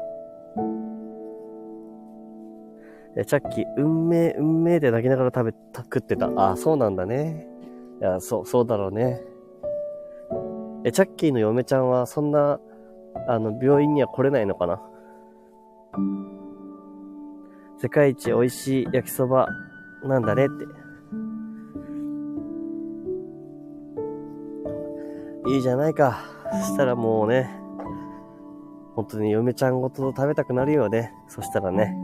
え、チャッキー、運命、運命で泣きながら食べた、食ってた。あ、そうなんだね。いや、そう、そうだろうね。え、チャッキーの嫁ちゃんはそんな、あの、病院には来れないのかな？世界一美味しい焼きそばなんだねって。いいじゃないか。そしたらもうね、本当に嫁ちゃんごと食べたくなるよね。そしたらね。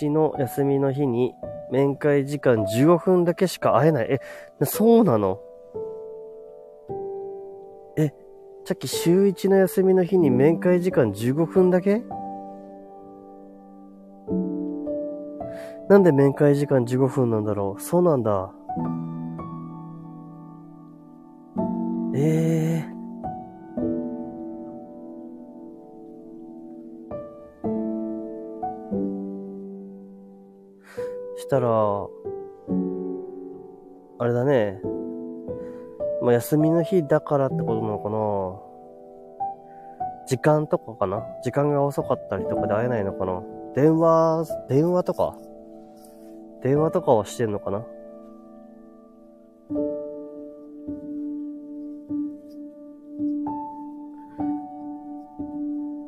週1の休みの日に面会時間15分だけしか会えない。え、そうなの？え、さっき週1の休みの日に面会時間15分だけ？なんで面会時間15分なんだろう？そうなんだ。ええーたら、あれだね。まあ、休みの日だからってことなのかな時間とかかな時間が遅かったりとかで会えないのかな電話、電話とか？電話とかはしてんのかな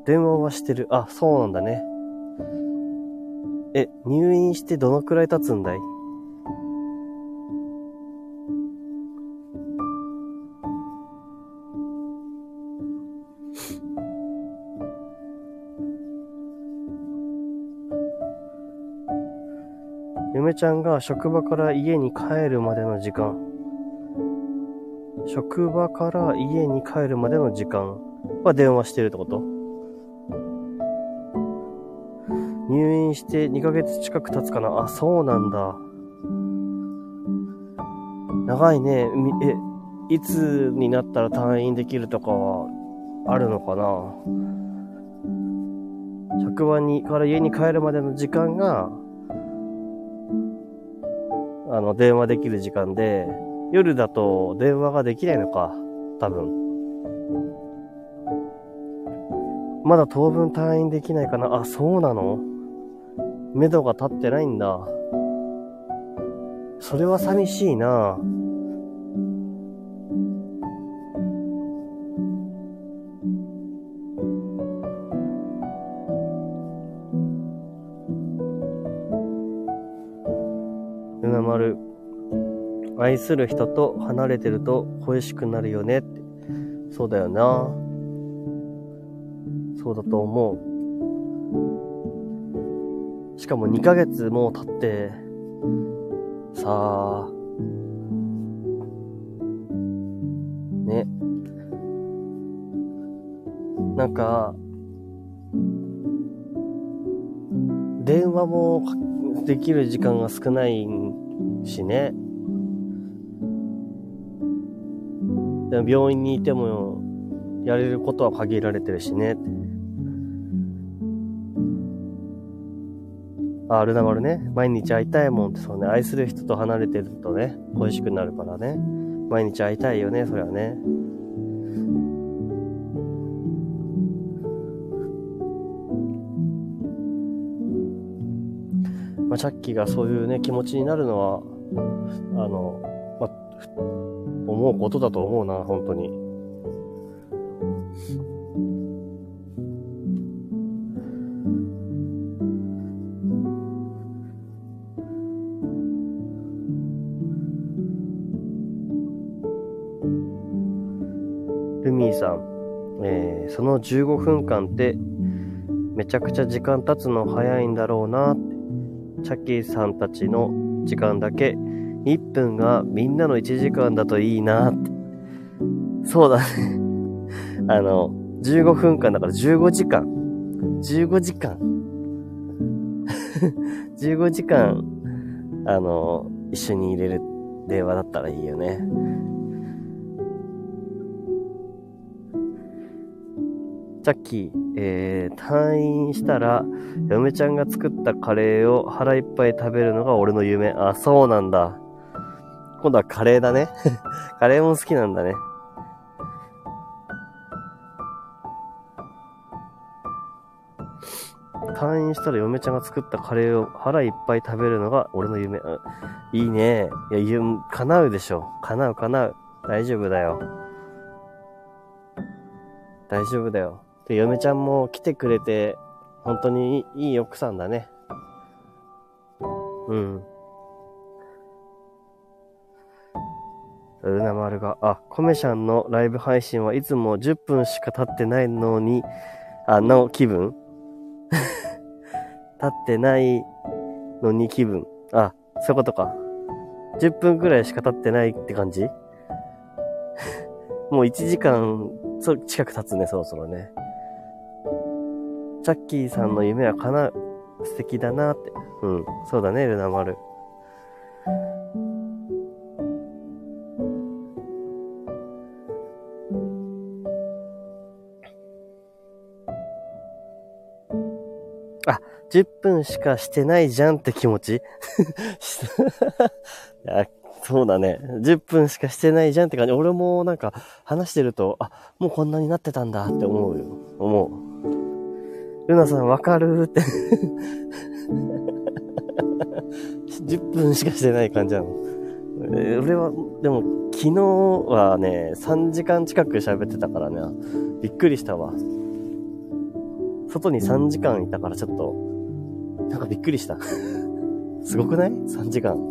電話はしてる。あ、そうなんだね。え、入院してどのくらい経つんだい？嫁ちゃんが職場から家に帰るまでの時間。職場から家に帰るまでの時間は電話してるってこと？入院して2ヶ月近く経つかなあ、そうなんだ。長いね。え、いつになったら退院できるとかはあるのかな職場に、から家に帰るまでの時間が、あの、電話できる時間で、夜だと電話ができないのか、多分。まだ当分退院できないかなあ、そうなの？目処が立ってないんだ。それは寂しいなうなまる。愛する人と離れてると恋しくなるよねって。そうだよな。そうだと思う。しかも2ヶ月もう経って、さあ、ね。なんか、電話もできる時間が少ないしね。病院にいてもやれることは限られてるしね。あ、ルナ丸ね。毎日会いたいもんって、そうね。愛する人と離れてるとね、恋しくなるからね。毎日会いたいよね、それはね。まあ、チャッキーがそういうね、気持ちになるのは、あの、まあ、思うことだと思うな、本当に。15分間ってめちゃくちゃ時間経つの早いんだろうな。チャッキーさんたちの時間だけ1分がみんなの1時間だといいなって。そうだね あの、15分間だから15時間。15時間。15時間、あの、一緒に入れる電話だったらいいよね。チャッキー、えー、退院したら、嫁ちゃんが作ったカレーを腹いっぱい食べるのが俺の夢。あ、そうなんだ。今度はカレーだね。カレーも好きなんだね。退院したら嫁ちゃんが作ったカレーを腹いっぱい食べるのが俺の夢。いいね。いや、夢、叶うでしょ。叶う叶う。大丈夫だよ。大丈夫だよ。で、嫁ちゃんも来てくれて、本当にいい奥さんだね。うん。ルナ丸が、あ、コメシャンのライブ配信はいつも10分しか経ってないのに、あの気分？経ってないのに気分。あ、そういうことか。10分くらいしか経ってないって感じ？もう1時間近く経つね、そろそろね。チャッキーさんの夢は叶う。素敵だなって。うん。そうだね、ルナ丸。あ、10分しかしてないじゃんって気持ち あそうだね。10分しかしてないじゃんって感じ。俺もなんか話してると、あ、もうこんなになってたんだって思うよ。思う。ルナさんわかるって10分しかしてない感じなの。俺は、でも昨日はね、3時間近く喋ってたからね、びっくりしたわ。外に3時間いたからちょっと、なんかびっくりした。すごくない ?3 時間。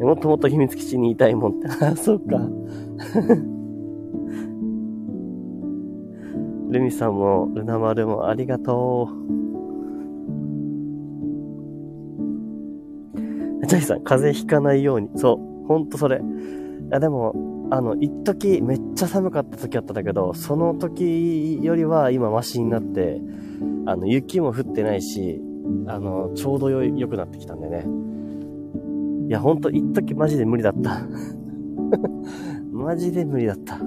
もっともっと秘密基地にいたいもんって。あ、そっか。ルミさんも、ルナ丸もありがとう。ジャイさん、風邪ひかないように。そう、ほんとそれ。いや、でも、あの、一時めっちゃ寒かった時あったんだけど、その時よりは今マシになって、あの、雪も降ってないし、あの、ちょうどよ、良くなってきたんでね。いや、ほんと、一時マジで無理だった。マジで無理だった。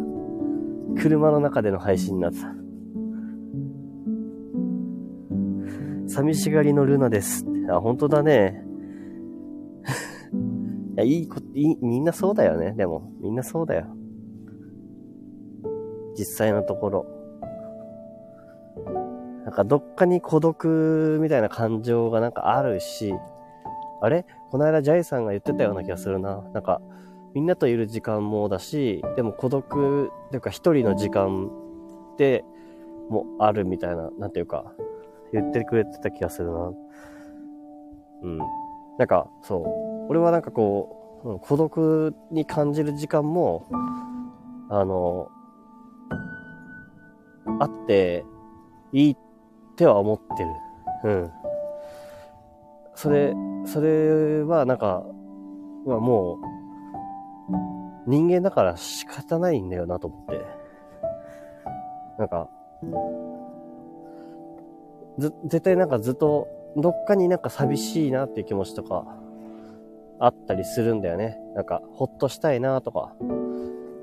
車の中での配信になってた。寂しがりのルナです。あ、本当だね。いや、いいこ、いい、みんなそうだよね。でも、みんなそうだよ。実際のところ。なんかどっかに孤独みたいな感情がなんかあるし、あれ？この間ジャイさんが言ってたような気がするな。なんか、みんなといる時間もだし、でも孤独っていうか一人の時間でもあるみたいな、なんていうか、言ってくれてた気がするな。うん。なんか、そう。俺はなんかこう、孤独に感じる時間も、あの、あっていいっては思ってる。うん。それ、それはなんか、まあもう、人間だから仕方ないんだよなと思って。なんか、ず、絶対なんかずっと、どっかになんか寂しいなっていう気持ちとか、あったりするんだよね。なんか、ほっとしたいなとか。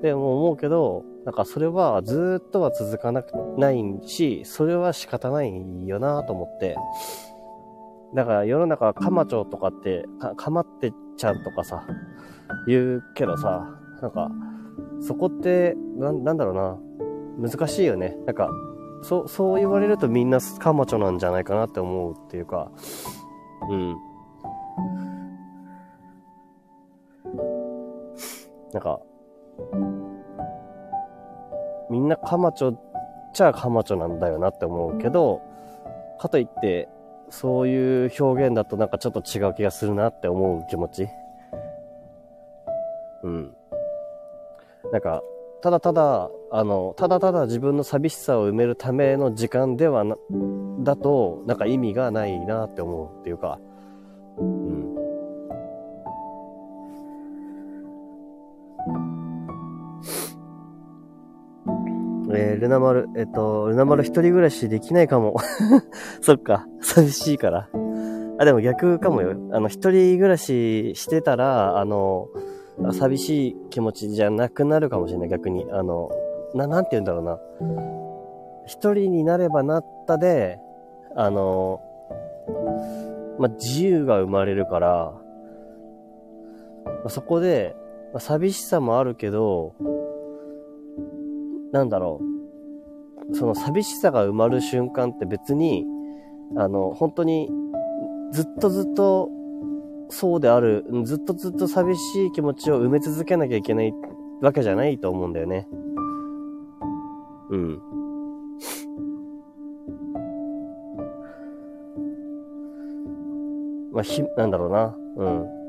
でも思うけど、なんかそれはずっとは続かなくないし、それは仕方ないよなと思って。だから世の中カマチョとかって、か、かまってちゃんとかさ、言うけどさ、なんか、そこって、な、なんだろうな。難しいよね。なんか、そう、そう言われるとみんなカマチョなんじゃないかなって思うっていうか、うん。なんか、みんなカマチョっちゃカマチョなんだよなって思うけど、かといって、そういう表現だとなんかちょっと違う気がするなって思う気持ち。うん。なんか、ただただ、あの、ただただ自分の寂しさを埋めるための時間ではな、だと、なんか意味がないなって思うっていうか、うん。えー、ルナ丸、えっ、と、ルナ丸一人暮らしできないかも。そっか、寂しいから。あ、でも逆かもよ。あの、一人暮らししてたら、あの、寂しい気持ちじゃなくなるかもしれない、逆に。あの、な、なんて言うんだろうな。一人になればなったで、あの、ま自由が生まれるから、まそこで、ま寂しさもあるけど、なんだろう。その寂しさが埋まる瞬間って別に、あの、本当に、ずっとずっとそうである、ずっとずっと寂しい気持ちを埋め続けなきゃいけないわけじゃないと思うんだよね。うん。まあ、ひ、なんだろうな。うん。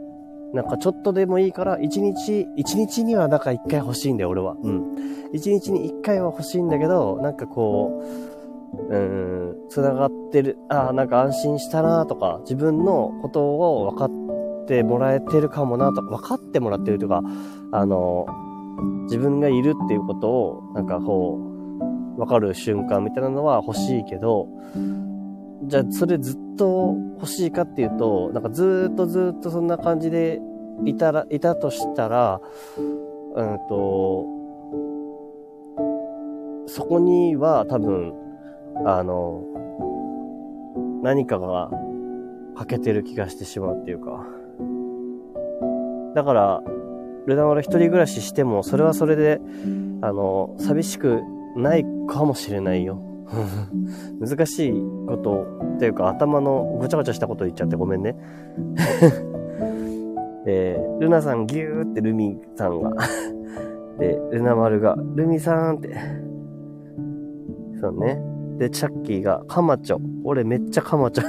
なんかちょっとでもいいから、一日、一日にはなんか一回欲しいんだよ、俺は。うん。一日に一回は欲しいんだけど、なんかこう、うん、繋がってる、ああ、なんか安心したなとか、自分のことを分かってもらえてるかもなとか、分かってもらってるというか、あの、自分がいるっていうことを、なんかこう、分かる瞬間みたいなのは欲しいけど、じゃあそれずっと欲しいかっていうと、なんかずっとずっとそんな感じでいたら、いたとしたら、うんと、そこには多分、あの、何かが欠けてる気がしてしまうっていうか。だから、ルナ丸一人暮らししても、それはそれで、あの、寂しくないかもしれないよ。難しいことっていうか頭のぐちゃぐちゃしたこと言っちゃってごめんね。えー、ルナさんギューってルミさんが で、ルナ丸が、ルミさんって。そうね。で、チャッキーが、カマチョ。俺めっちゃカマチョ。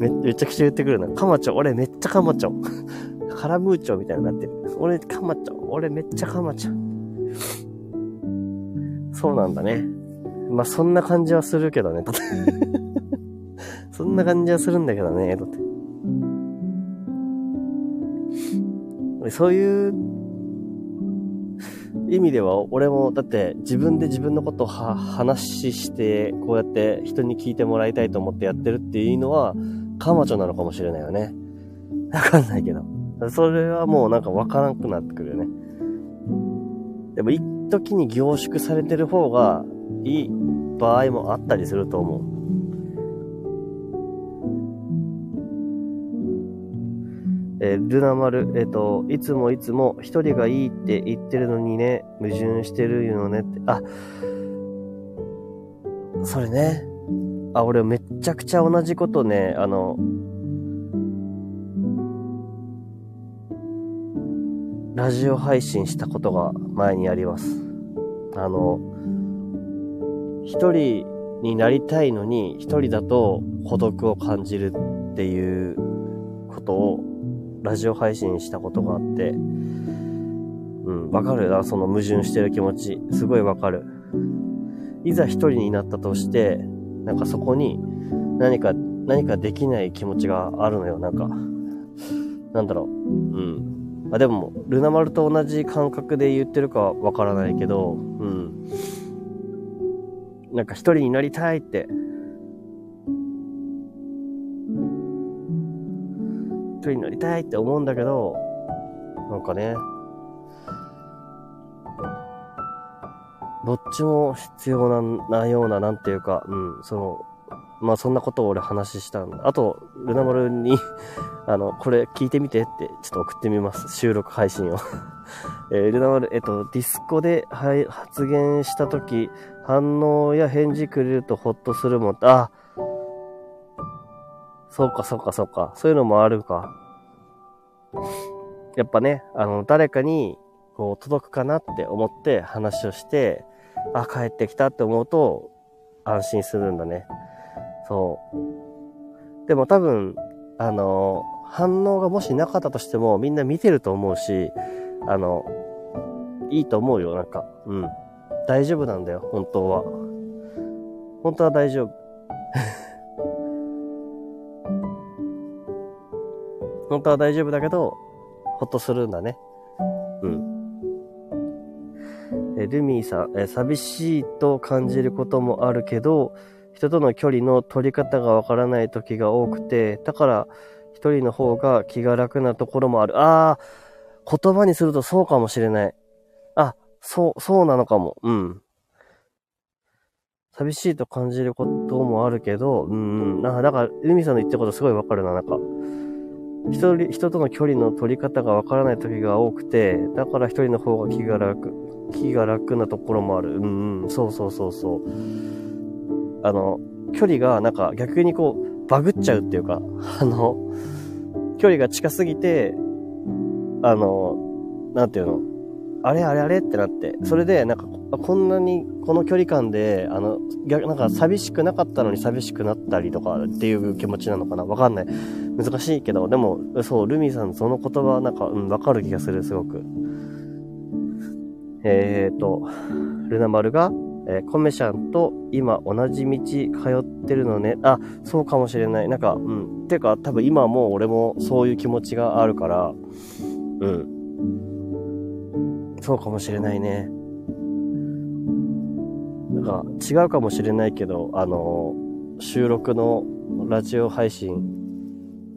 めめちゃくちゃ言ってくるな。カマチョ。俺めっちゃカマチョ。カラムーチョみたいになってる。俺カマチョ。俺めっちゃカマチョ。そうなんだね。まあ、そんな感じはするけどね、と。そんな感じはするんだけどね、とって。そういう意味では、俺も、だって自分で自分のことを話して、こうやって人に聞いてもらいたいと思ってやってるっていうのは、カマチョなのかもしれないよね。わかんないけど。それはもうなんかわからなくなってくるよね。でも一時に凝縮されてる方がいい場合もあったりすると思う。えー、ルナ丸、えっ、ー、と、いつもいつも一人がいいって言ってるのにね、矛盾してるよねって。あ、それね。あ、俺めっちゃくちゃ同じことね、あの、ラジオ配信したことが前にあります。あの、一人になりたいのに、一人だと孤独を感じるっていうことをラジオ配信したことがあって、うん、わかるな、その矛盾してる気持ち。すごいわかる。いざ一人になったとして、なんかそこに何か、何かできない気持ちがあるのよ、なんか。なんだろう。うん。あ、でも、ルナ丸と同じ感覚で言ってるかわからないけど、うん。なんか一人になりたいって、一人になりたいって思うんだけど、なんかね、どっちも必要ななような、なんていうか、うん、その、まあそんなことを俺話したんだ。あと、ルナ丸にあの、これ聞いてみてってちょっと送ってみます。収録配信を えー、ルナ丸、えっと、ディスコで、はい、発言したとき、反応や返事くれるとホッとするもん。あ、そうか、そうか、そうか。そういうのもあるか。やっぱね、あの、誰かに、こう、届くかなって思って話をして、あ、帰ってきたって思うと、安心するんだね。そう。でも多分、あの、反応がもしなかったとしても、みんな見てると思うし、あの、いいと思うよ、なんか。うん。大丈夫なんだよ、本当は。本当は大丈夫。本当は大丈夫だけど、ほっとするんだね。うん。え、ルミーさん、え、寂しいと感じることもあるけど、人との距離の取り方がわからない時が多くて、だから一人の方が気が楽なところもある。ああ、言葉にするとそうかもしれない。あ、そう、そうなのかも。うん。寂しいと感じることもあるけど、うん、なんか、だから、海さんの言ってることすごいわかるな、なんか。人人との距離の取り方がわからない時が多くて、だから一人の方が気が楽、気が楽なところもある。うんうん、そうそうそうそう。あの、距離がなんか逆にこう、バグっちゃうっていうか、あの、距離が近すぎて、あの、なんていうの、あれあれあれってなって、それでなんかこんなにこの距離感で、あの、逆、なんか寂しくなかったのに寂しくなったりとかっていう気持ちなのかなわかんない。難しいけど、でも、そう、ルミさんその言葉なんか、うん、わかる気がする、すごく。えーと、ルナ丸が、えー、コメシャンと今同じ道通ってるのね。あ、そうかもしれない。なんか、うん。ていうか、多分今もう俺もそういう気持ちがあるから、うん。そうかもしれないね。なんか違うかもしれないけど、あの、収録のラジオ配信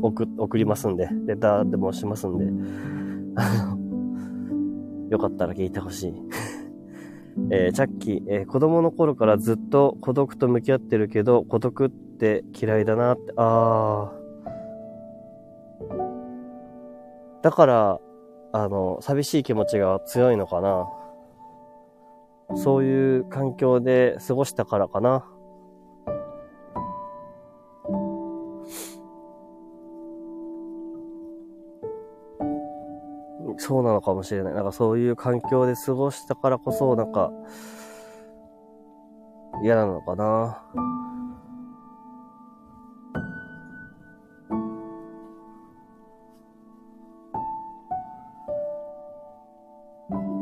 送送りますんで、レターでもしますんで、あの、よかったら聞いてほしい。えー、チャッキー、えー、子供の頃からずっと孤独と向き合ってるけど、孤独って嫌いだなって、あー。だから、あの、寂しい気持ちが強いのかな。そういう環境で過ごしたからかな。そうなのかもしれない。なんかそういう環境で過ごしたからこそ、なんか、嫌なのかな。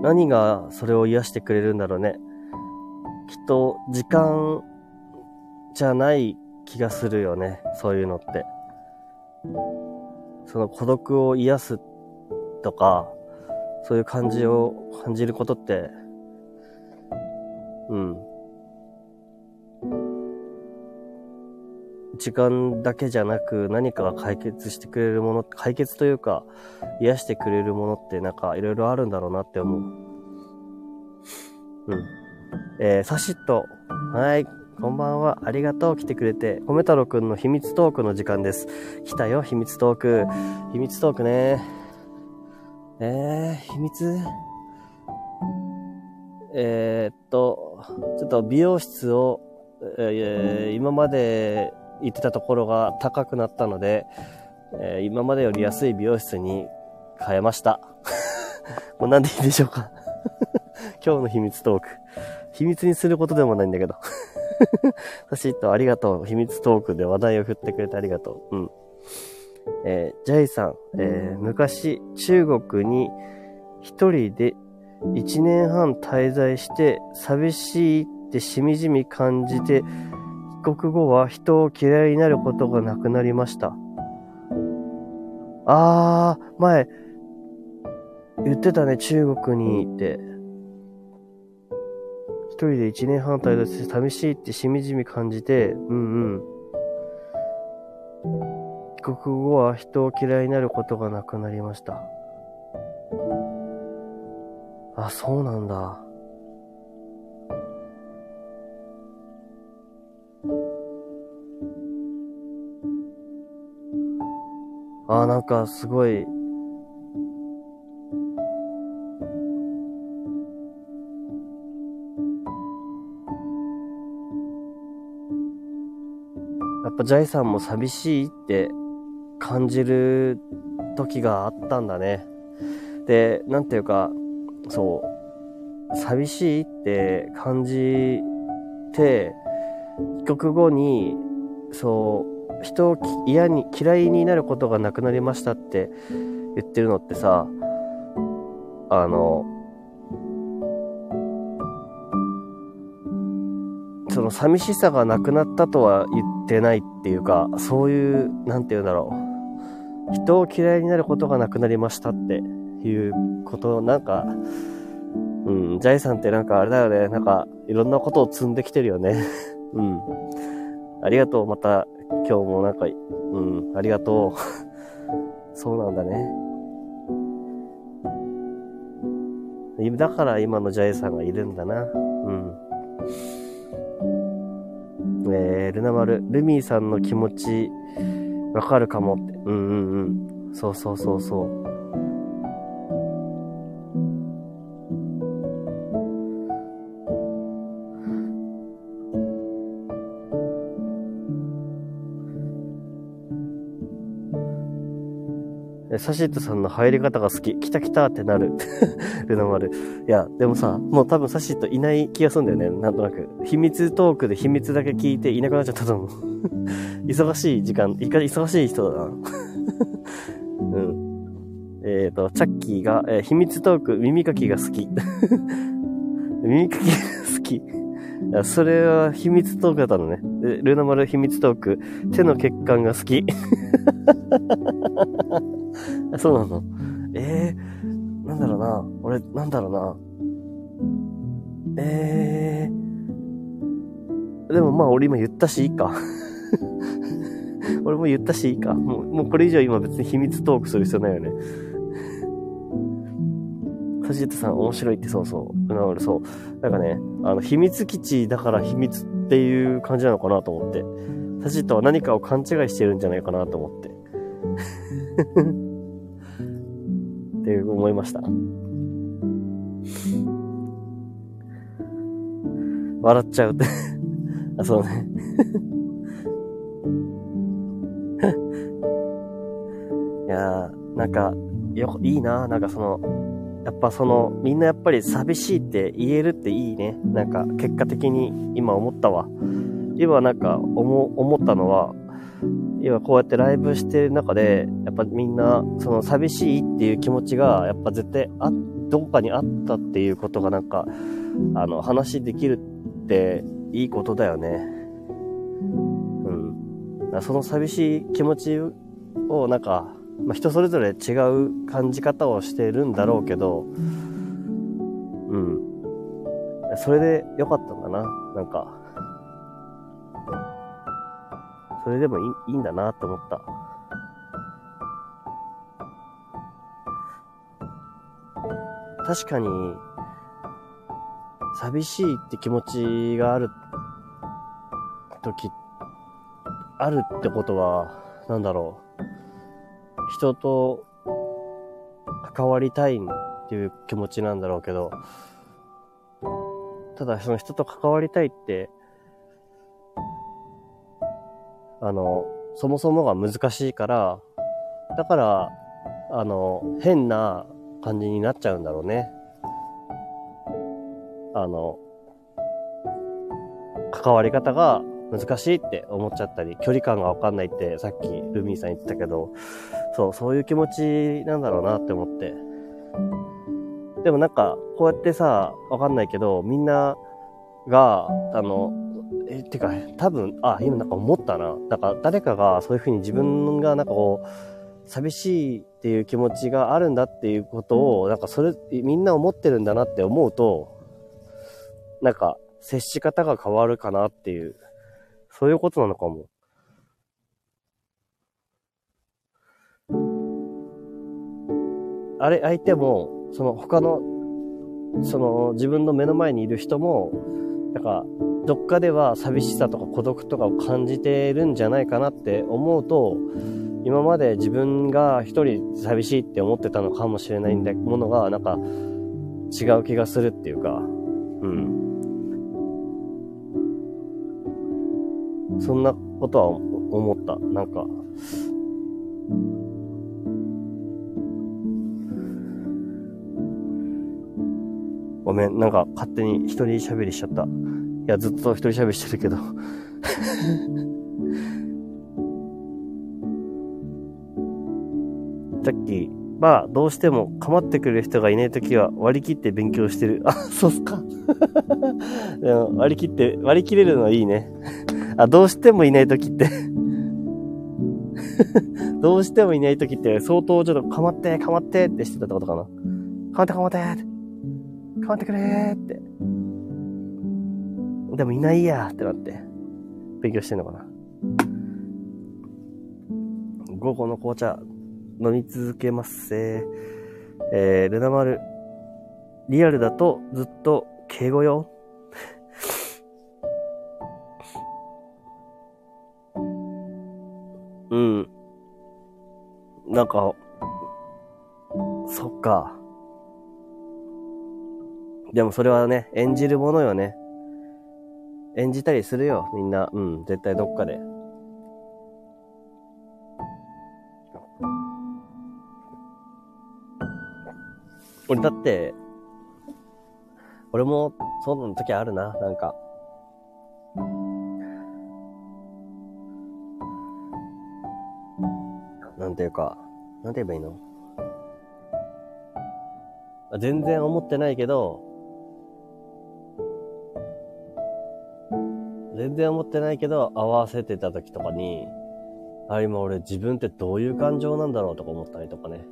何がそれを癒してくれるんだろうね。きっと時間じゃない気がするよね。そういうのって。その孤独を癒すってとか、そういう感じを感じることって、うん。時間だけじゃなく何かが解決してくれるもの、解決というか、癒してくれるものってなんかいろいろあるんだろうなって思う。うん。えー、サシット。はい。こんばんは。ありがとう。来てくれて。米太郎くんの秘密トークの時間です。来たよ、秘密トーク。秘密トークね。えー、秘密？えー、っと、ちょっと美容室を、えー、今まで行ってたところが高くなったので、えー、今までより安い美容室に変えました。もうなんでいいでしょうか？今日の秘密トーク。秘密にすることでもないんだけど。サシッとありがとう。秘密トークで話題を振ってくれてありがとう。うん。えー、ジャイさん、えー、昔中国に一人で一年半滞在して寂しいってしみじみ感じて帰国後は人を嫌いになることがなくなりました。あー、前、言ってたね、中国にって。一人で一年半滞在して寂しいってしみじみ感じて、うんうん。帰国後は人を嫌いになることがなくなりました。あ、そうなんだ。あ、なんかすごい、やっぱジャイさんも寂しいって感じる時があったんだね。で、なんていうか、そう、寂しいって感じて、帰国後に、そう、人を嫌に、嫌いになることがなくなりましたって言ってるのってさ、あの、その寂しさがなくなったとは言ってないっていうか、そういう、なんて言うんだろう人を嫌いになることがなくなりましたっていうことなんか、うん、ジャイさんってなんかあれだよね。なんか、いろんなことを積んできてるよね。うん。ありがとう。また、今日もなんか、うん、ありがとう。そうなんだね。だから今のジャイさんがいるんだな。うん。えー、ルナ丸、ルミーさんの気持ち、わかるかもって。うんうんうん。そうそうそうそう。サシットさんの入り方が好き。来た来たってなる。ルナ丸。いや、でもさ、もう多分サシットいない気がするんだよね。なんとなく。秘密トークで秘密だけ聞いていなくなっちゃったと思う。忙しい時間、忙しい人だな。うん。えっ、ー、と、チャッキーが、えー、秘密トーク、耳かきが好き。耳かきが好き。それは秘密トークだったのね。ルナ丸秘密トーク、手の血管が好き。そうなの？えー、なんだろうな。俺、なんだろうな。えー。でもまあ俺今言ったしいいか。俺も言ったしいいか。もう、もうこれ以上今別に秘密トークする必要ないよね。サジットさん面白いってそうそう。うなるそう。なんかね、あの、秘密基地だから秘密っていう感じなのかなと思って。サジットは何かを勘違いしてるんじゃないかなと思って。って思いました。笑っちゃうって あ、そうね やー、なんか、よ、いいな、なんかその、やっぱその、みんなやっぱり寂しいって言えるっていいね。なんか、結果的に今思ったわ。今なんか、思、思ったのは、今こうやってライブしてる中で、やっぱみんな、その寂しいっていう気持ちが、やっぱ絶対あ、どこかにあったっていうことがなんか、あの、話できるっていいことだよね。うん。その寂しい気持ちをなんか、まあ、人それぞれ違う感じ方をしてるんだろうけど、うん。それで良かったんだな、なんか。それでもいいいいんだなって思った。確かに、寂しいって気持ちがある時、あるってことは、なんだろう。人と関わりたいっていう気持ちなんだろうけど、ただその人と関わりたいってあの、そもそもが難しいから、だから、あの、変な感じになっちゃうんだろうね。あの、関わり方が難しいって思っちゃったり、距離感がわかんないってさっきルミーさん言ってたけど、そう、そういう気持ちなんだろうなって思って。でもなんか、こうやってさ、わかんないけど、みんなが、あの、え、てか、多分、あ、今なんか思ったな。だから誰かがそういうふうに自分がなんかこう、寂しいっていう気持ちがあるんだっていうことを、なんかそれ、みんな思ってるんだなって思うと、なんか、接し方が変わるかなっていう、そういうことなのかも。あれ、相手も、その他の、その自分の目の前にいる人も、なんか、どっかでは寂しさとか孤独とかを感じてるんじゃないかなって思うと、今まで自分が一人寂しいって思ってたのかもしれないんだものが、なんか違う気がするっていうか、うん。そんなことは思った。なんか、ごめん、なんか勝手に一人喋りしちゃった。いや、ずっと一人喋りしてるけどさっき、まあ、どうしても構ってくれる人がいないときは割り切って勉強してる。あ、そうっすか。割り切って、割り切れるのはいいね。あ、どうしてもいないときって どうしてもいないときって相当ちょっと構って、構ってってしてたってことかな。構って構って構ってくれーって。でもいないやってなって、勉強してんのかな。午後の紅茶飲み続けますせえー、ルナ丸。リアルだとずっと敬語よ。うん。なんか、そっか。でもそれはね、演じるものよね。演じたりするよ、みんな。うん、絶対どっかで。俺だって、俺もそうな時あるな、なんか。なんていうか、なんて言えばいいの？全然思ってないけど、全然思ってないけど、合わせてた時とかに、あ、今俺自分ってどういう感情なんだろうとか思ったりとかね。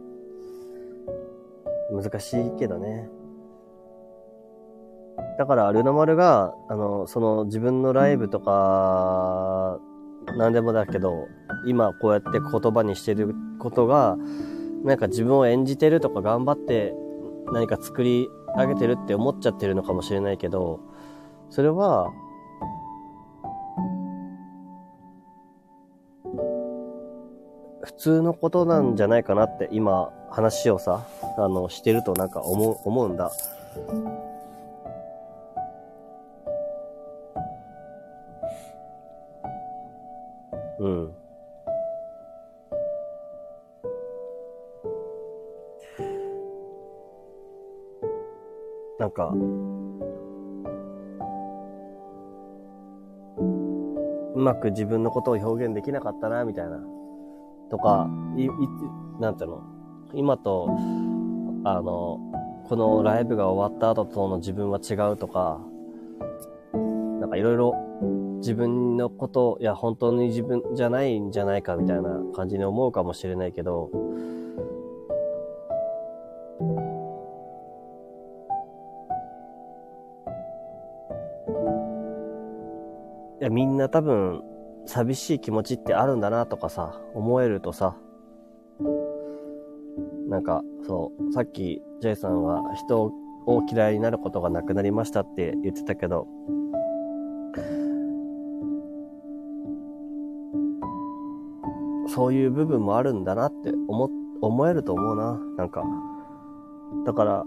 難しいけどね。だから、ルナ丸が、あの、その自分のライブとか、何でもだけど、今こうやって言葉にしてることが、なんか自分を演じてるとか頑張って何か作り上げてるって思っちゃってるのかもしれないけど、それは、普通のことなんじゃないかなって今話をさ、あの、してるとなんか思う、思うんだ。うん。なんか、うまく自分のことを表現できなかったな、みたいな。とか、い、い、なんていうの？今と、あの、このライブが終わった後との自分は違うとか、なんかいろいろ自分のこと、いや、本当に自分じゃないんじゃないかみたいな感じに思うかもしれないけど、いや、みんな多分、寂しい気持ちってあるんだなとかさ、思えるとさ、なんか、そう、さっき J さんは人を嫌いになることがなくなりましたって言ってたけど、そういう部分もあるんだなって思、思えると思うな、なんか。だから、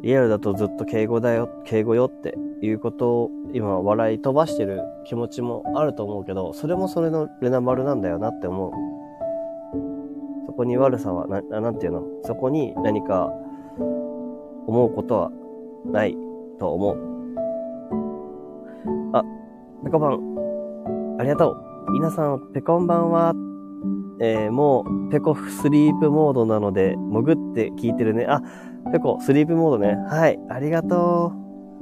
リアルだとずっと敬語だよ、敬語よっていうことを今笑い飛ばしてる気持ちもあると思うけど、それもそれのルナ丸なんだよなって思う。そこに悪さは、な、なんていうの？そこに何か思うことはないと思う。あ、ペコパン、ありがとう。皆さん、ペコンバンは、えー、もう、ペコフスリープモードなので、潜って聞いてるね。あ、ペコ、スリープモードね。はい。ありがと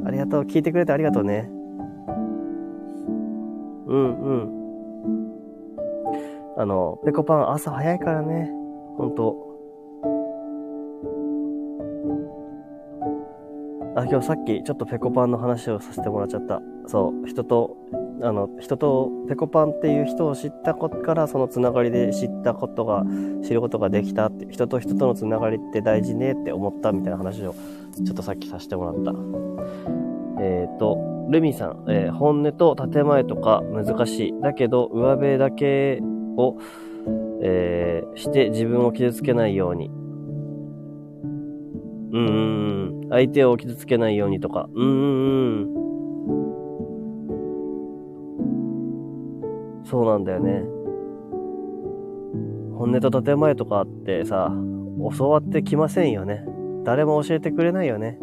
う。ありがとう。聞いてくれてありがとうね。うんうん。あの、ペコパン朝早いからね。ほんと。あ、今日さっきちょっとペコパンの話をさせてもらっちゃった。そう、人とあの、人と、ペコパンっていう人を知ったことから、そのつながりで知ったことが、知ることができたって、人と人とのつながりって大事ねって思ったみたいな話を、ちょっとさっきさせてもらった。えっ、ー、と、ルミさん、えー、本音と建前とか難しい。だけど、上辺だけを、えー、して自分を傷つけないように。うんうん、相手を傷つけないようにとかうん。うん、うん、そうなんだよね。本音と建前とかってさ、教わってきませんよね。誰も教えてくれないよね。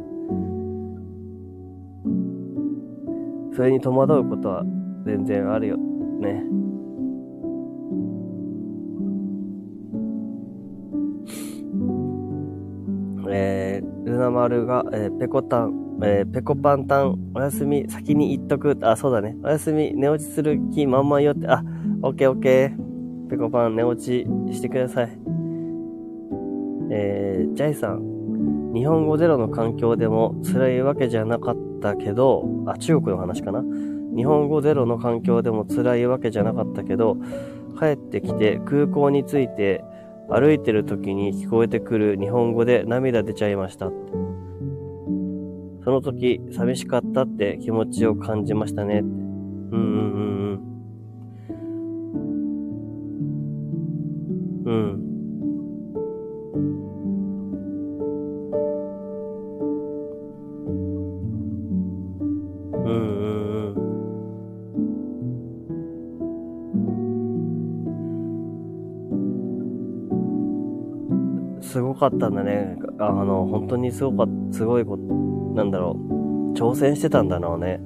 それに戸惑うことは全然あるよね。丸が、えー、ペコタン、えー、ペコパンタン、おやすみ、先に言っとく。あ、そうだね。おやすみ、寝落ちする気満々よって。あ、オッケーオッケー。ペコパン、寝落ちしてください。えー、ジャイさん。日本語ゼロの環境でも辛いわけじゃなかったけど、あ、中国の話かな。日本語ゼロの環境でも辛いわけじゃなかったけど、帰ってきて空港に着いて歩いてる時に聞こえてくる日本語で涙出ちゃいました。その時寂しかったって気持ちを感じましたね。うんうんうんうん。うん。すごかったんだね。あの、本当にすごかった、すごいこ、なんだろう。挑戦してたんだろうね。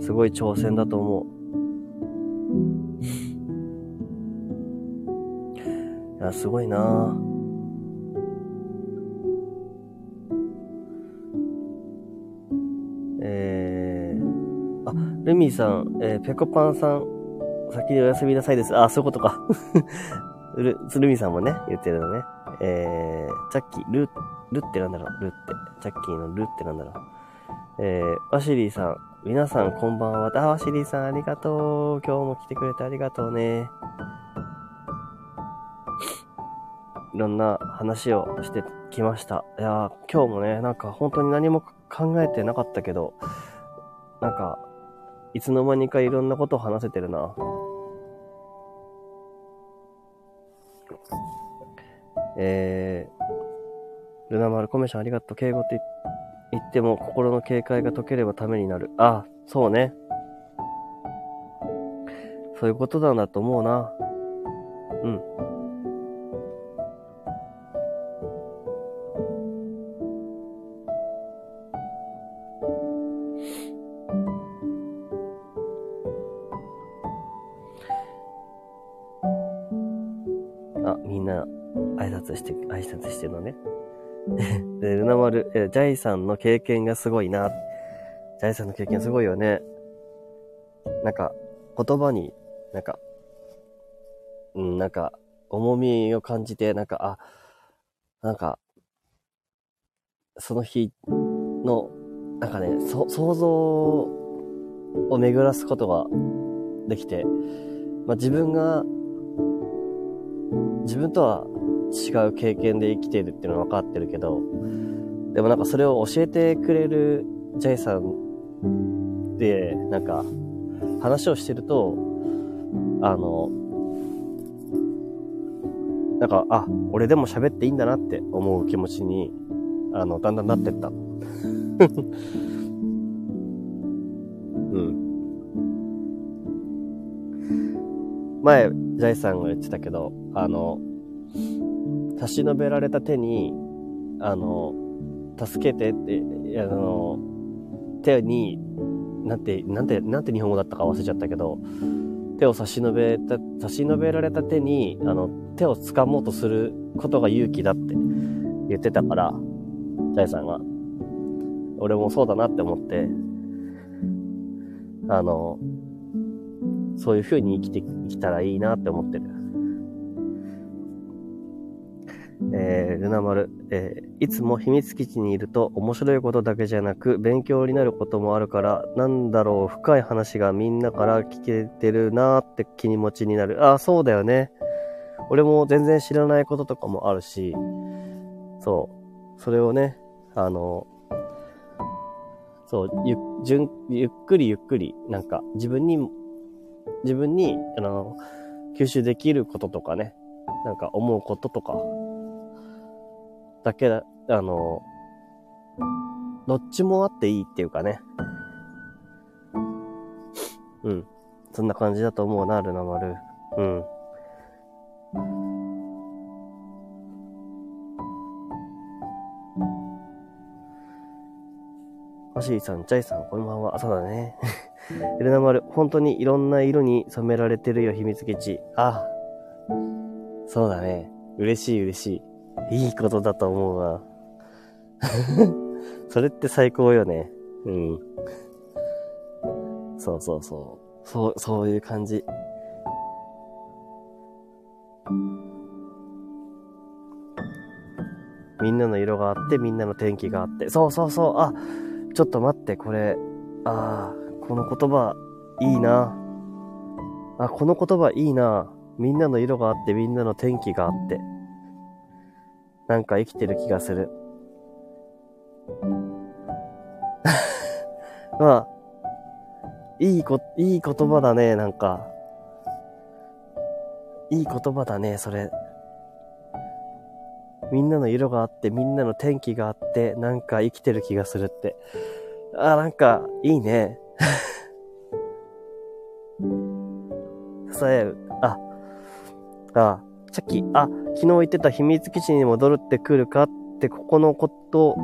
すごい挑戦だと思う。いや、すごいなぁえー、あ、ルミーさん、えー、ペコパンさん、先にお休みなさいです。あ、そういうことか。ル、ルミさんもね、言ってるのね。えー、チャッキー、ル、ルってなんだろう、ルって。チャッキーのルってなんだろう。えー、ワシリーさん、皆さんこんばんは。あ、ワシリーさんありがとう。今日も来てくれてありがとうね。いろんな話をしてきました。いや今日もね、なんか本当に何も考えてなかったけど、なんか、いつの間にかいろんなことを話せてるな。えー、ルナマルコメションありがとう。敬語って言っても心の警戒が解ければためになる。あ、そうね。そういうことなんだと思うな。うん。あ、みんな挨拶して、挨拶してるのね。で、ルナ丸、えジャイさんの経験がすごいな。ジャイさんの経験すごいよね。なんか、言葉に、なんか、うん、なんか、重みを感じて、なんか、あ、なんか、その日の、なんかね、そ、想像を巡らすことができて、まあ、自分が、自分とは違う経験で生きているっていうのは分かってるけど、でもなんかそれを教えてくれるジャイさんで、なんか話をしてると、あの、なんか、あ、俺でも喋っていいんだなって思う気持ちに、あの、だんだんなってった。うん。前、ジャイさんが言ってたけど、あの、差し伸べられた手に、あの、助けてって、あの、手に、なんて、なんて、なんて日本語だったか忘れちゃったけど、手を差し伸べた、差し伸べられた手に、あの、手を掴もうとすることが勇気だって言ってたから、ジャイさんが。俺もそうだなって思って、あの、そういう風に生きて、生きたらいいなって思ってる。えー、ルナ丸、えー、いつも秘密基地にいると面白いことだけじゃなく勉強になることもあるから、なんだろう、深い話がみんなから聞けてるなーって気持ちになる。ああ、そうだよね。俺も全然知らないこととかもあるし、そう。それをね、あの、そう、ゆ、ゅゆっくりゆっくり、なんか自分に、自分に、あの、吸収できることとかね、なんか思うこととか、だけだ、あの、どっちもあっていいっていうかね。うん。そんな感じだと思うな、ルナ丸。うん。マシーさん、ジャイさん、こんばんは。朝だね。エ ルナ丸、本当にいろんな色に染められてるよ、秘密基地。あ、そうだね。嬉しい嬉しい。いいことだと思うわ。それって最高よね。うん。そうそうそう。そう、そういう感じ。みんなの色があって、みんなの天気があって。そうそうそう。あ、ちょっと待って、これ。ああ、この言葉、いいな。あ、この言葉いいな。みんなの色があって、みんなの天気があって。なんか生きてる気がする。まあ、いいこ、いい言葉だね、なんか。いい言葉だね、それ。みんなの色があって、みんなの天気があって、なんか生きてる気がするって。あ、なんか、いいね。支える。あ、あ、さっき、あ、昨日言ってた秘密基地に戻るって来るかって、ここのこと、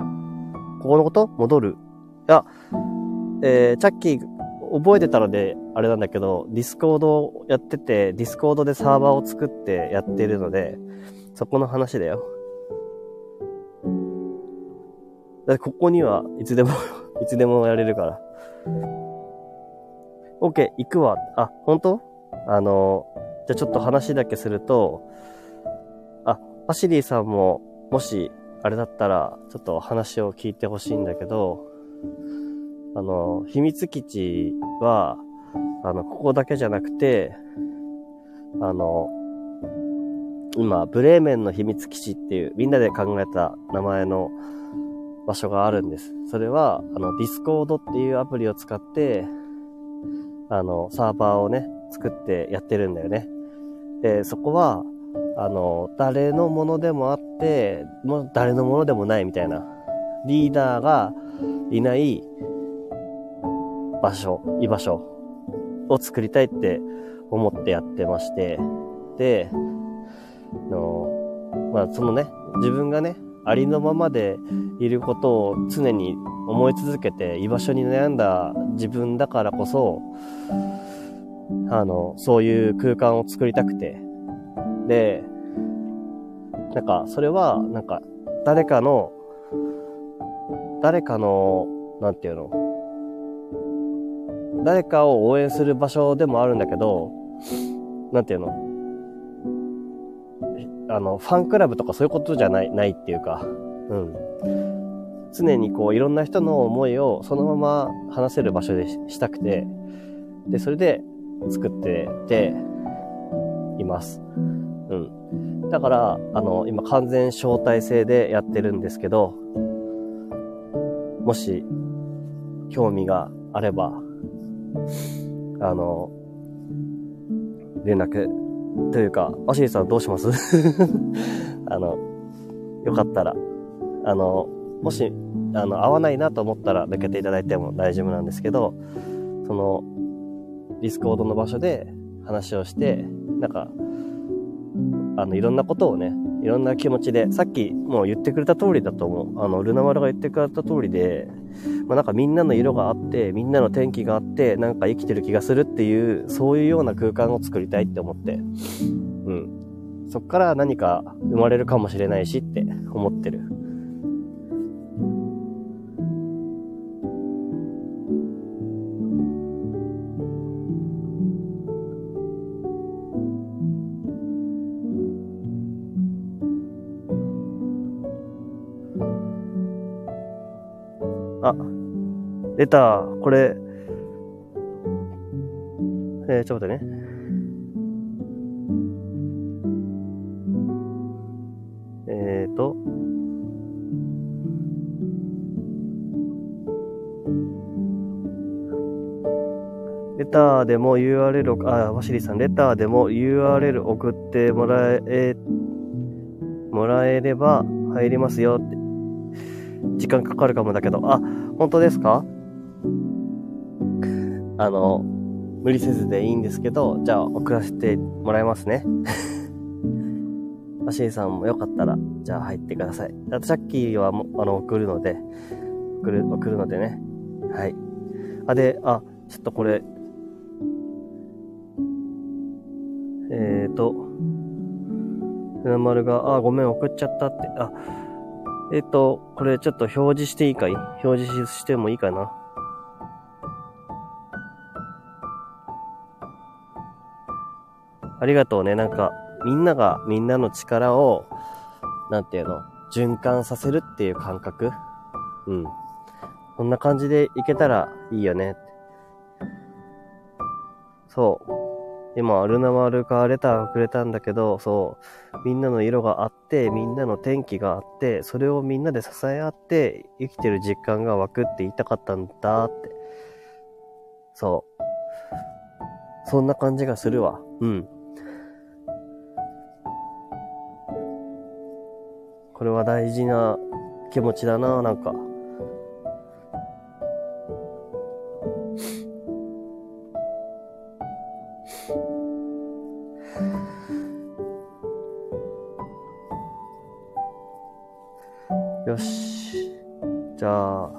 ここのこと？戻るいや、えー、チャッキー、覚えてたので、あれなんだけど、 Discord をやってて、 Discord でサーバーを作ってやってるので、そこの話だよ。だってここにはいつでも いつでもやれるから。OK、行くわ。あ、本当？あの、じゃあちょっと話だけすると、あ、パシリーさんも、もし、あれだったら、ちょっと話を聞いてほしいんだけど、あの、秘密基地は、あの、ここだけじゃなくて、あの、今、ブレーメンの秘密基地っていう、みんなで考えた名前の場所があるんです。それは、あの、 Discord っていうアプリを使って、あの、サーバーをね、作ってやってるんだよね。で、そこは、あの、誰のものでもあって、もう誰のものでもないみたいな、リーダーがいない場所、居場所を作りたいって思ってやってまして、で、の、まあ、そのね、自分がね、ありのままでいることを常に思い続けて居場所に悩んだ自分だからこそ、あの、そういう空間を作りたくて。で、なんか、それは、なんか、誰かの、誰かの、なんていうの、誰かを応援する場所でもあるんだけど、なんていうの、あの、ファンクラブとかそういうことじゃない、ないっていうか、うん。常にこう、いろんな人の思いをそのまま話せる場所でしたくて、で、それで作ってています。うん。だから、あの、今完全招待制でやってるんですけど、もし、興味があれば、あの、連絡というか、アシリさんどうします？あの、よかったら、あの、もし、あの、合わないなと思ったら抜けていただいても大丈夫なんですけど、その、 Discord の場所で話をして、なんか、あの、いろんなことをね、いろんな気持ちで、さっきもう言ってくれた通りだと思う。あの、ルナ丸が言ってくれた通りで、まあ、なんかみんなの色があって、みんなの天気があって、なんか生きてる気がするっていう、そういうような空間を作りたいって思って、うん。そっから何か生まれるかもしれないしって思ってる。出た。これ、えー、ちょっと待ってね。えーと、レターでも URL あ、ワシリさん、レターでも URL 送ってもらえ、もらえれば入りますよって。時間かかるかもだけど、あ、本当ですか？あの、無理せずでいいんですけど、じゃあ送らせてもらいますね。マシーさんもよかったら、じゃあ入ってください。あと、チャッキーはも、あの、送るので、送る、送るのでね。はい。あ、で、あ、ちょっとこれ、えーと、船丸が、あ、ごめん、送っちゃったって、あ、えっ、と、これちょっと表示していいかい？表示してもいいかな？ありがとうね。なんか、みんながみんなの力を、なんていうの、循環させるっていう感覚？うん。こんな感じでいけたらいいよね。そう。今、アルナマルカレターがくれたんだけど、そう。みんなの色があって、みんなの天気があって、それをみんなで支え合って、生きてる実感が湧くって言いたかったんだって。そう。そんな感じがするわ。うん。これは大事な気持ちだな、なんか。よし。じゃあ、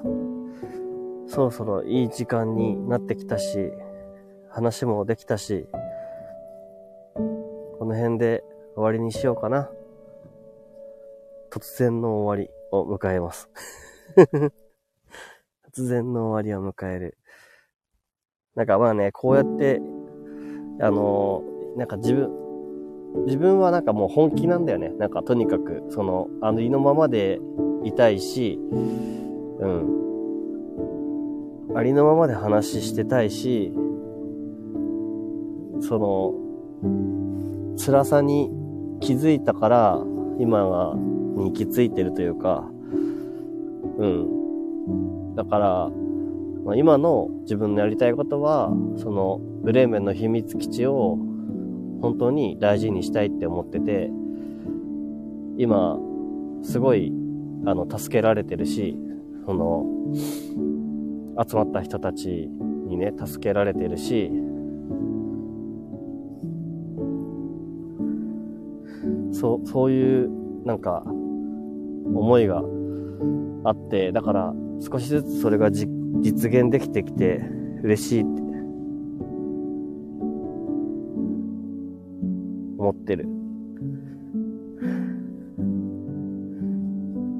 そろそろいい時間になってきたし、話もできたし、この辺で終わりにしようかな。突然の終わりを迎えます。突然の終わりを迎える。なんかまあね、こうやって、あのー、なんか自分、自分はなんかもう本気なんだよね。なんかとにかく、その、あの、意のままでいたいし、うん。ありのままで話してたいし、その、辛さに気づいたから、今がに行き着いてるというか、うん。だから、まあ、今の自分のやりたいことは、その、ブレーメンの秘密基地を本当に大事にしたいって思ってて、今、すごい、あの、助けられてるし、その、集まった人たちにね、助けられてるし、そう、そういう、なんか、思いがあって、だから少しずつそれが実現できてきて嬉しいって思ってる。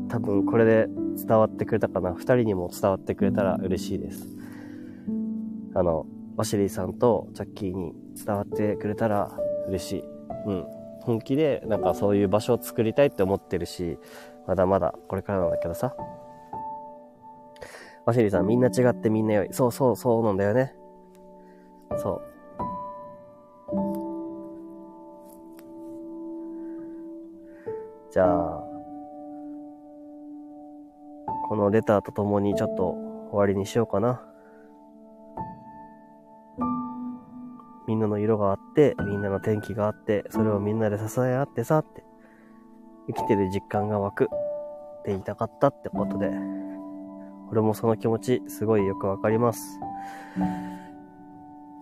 多分これで伝わってくれたかな。二人にも伝わってくれたら嬉しいです。あの、ワシリーさんとチャッキーに伝わってくれたら嬉しい。うん。本気でなんかそういう場所を作りたいって思ってるし、まだまだこれからなんだけどさ。ワシリさん、みんな違ってみんな良い。そうそうそうなんだよね。そう。じゃあ、このレターとともにちょっと終わりにしようかな。みんなの色があって、みんなの天気があって、それをみんなで支え合ってさって。生きてる実感が湧くって言いたかったってことで、俺もその気持ちすごいよくわかります。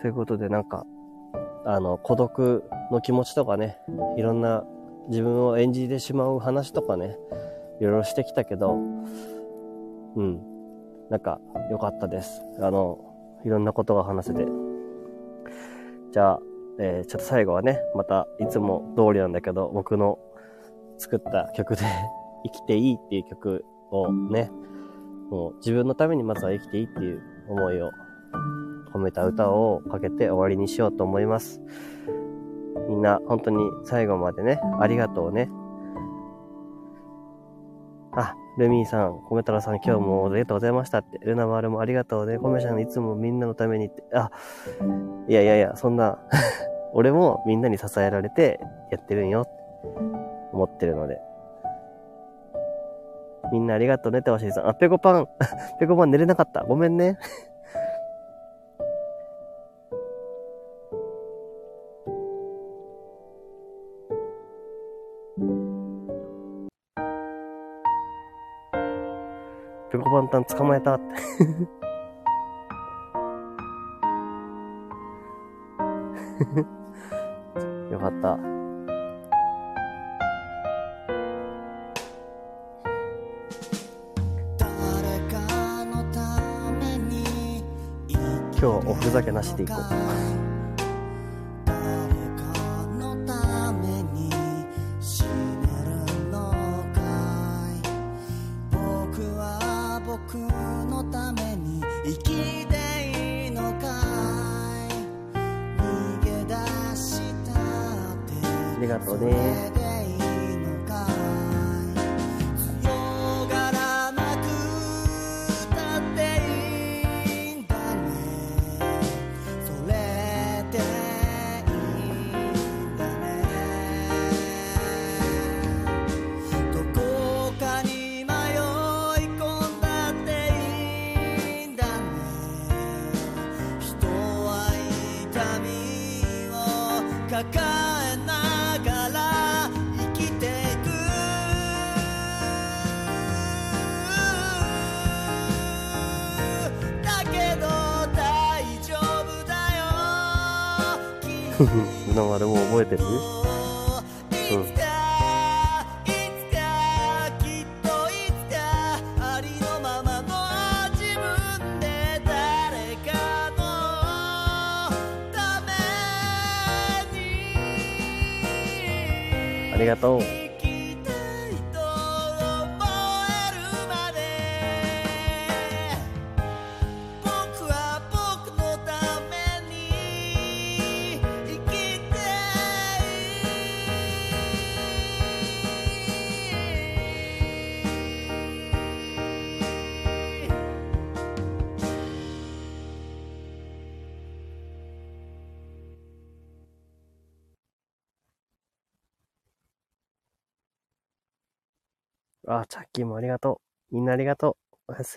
ということでなんか、あの、孤独の気持ちとかね、いろんな自分を演じてしまう話とかね、いろいろしてきたけど、うん。なんか、良かったです。あの、いろんなことが話せて。じゃあ、えー、ちょっと最後はね、またいつも通りなんだけど、僕の作った曲で 生きていいっていう曲をね、もう自分のためにまずは生きていいっていう思いを込めた歌をかけて終わりにしようと思います。みんな本当に最後までね、ありがとうね。あ、ルミーさん、コメ太郎さん今日もありがとうございましたって。ルナマールもありがとうね。コメちゃんいつもみんなのためにって。あ、いやいやいや、そんな 俺もみんなに支えられてやってるんよ思ってるので。みんなありがとうねてわしりさん。あ、ペコパン。ペコパン寝れなかった。ごめんね。ペコパンタン捕まえたって。よかった。今日おふざけなしでいこう。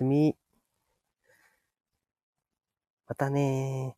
み。またねー。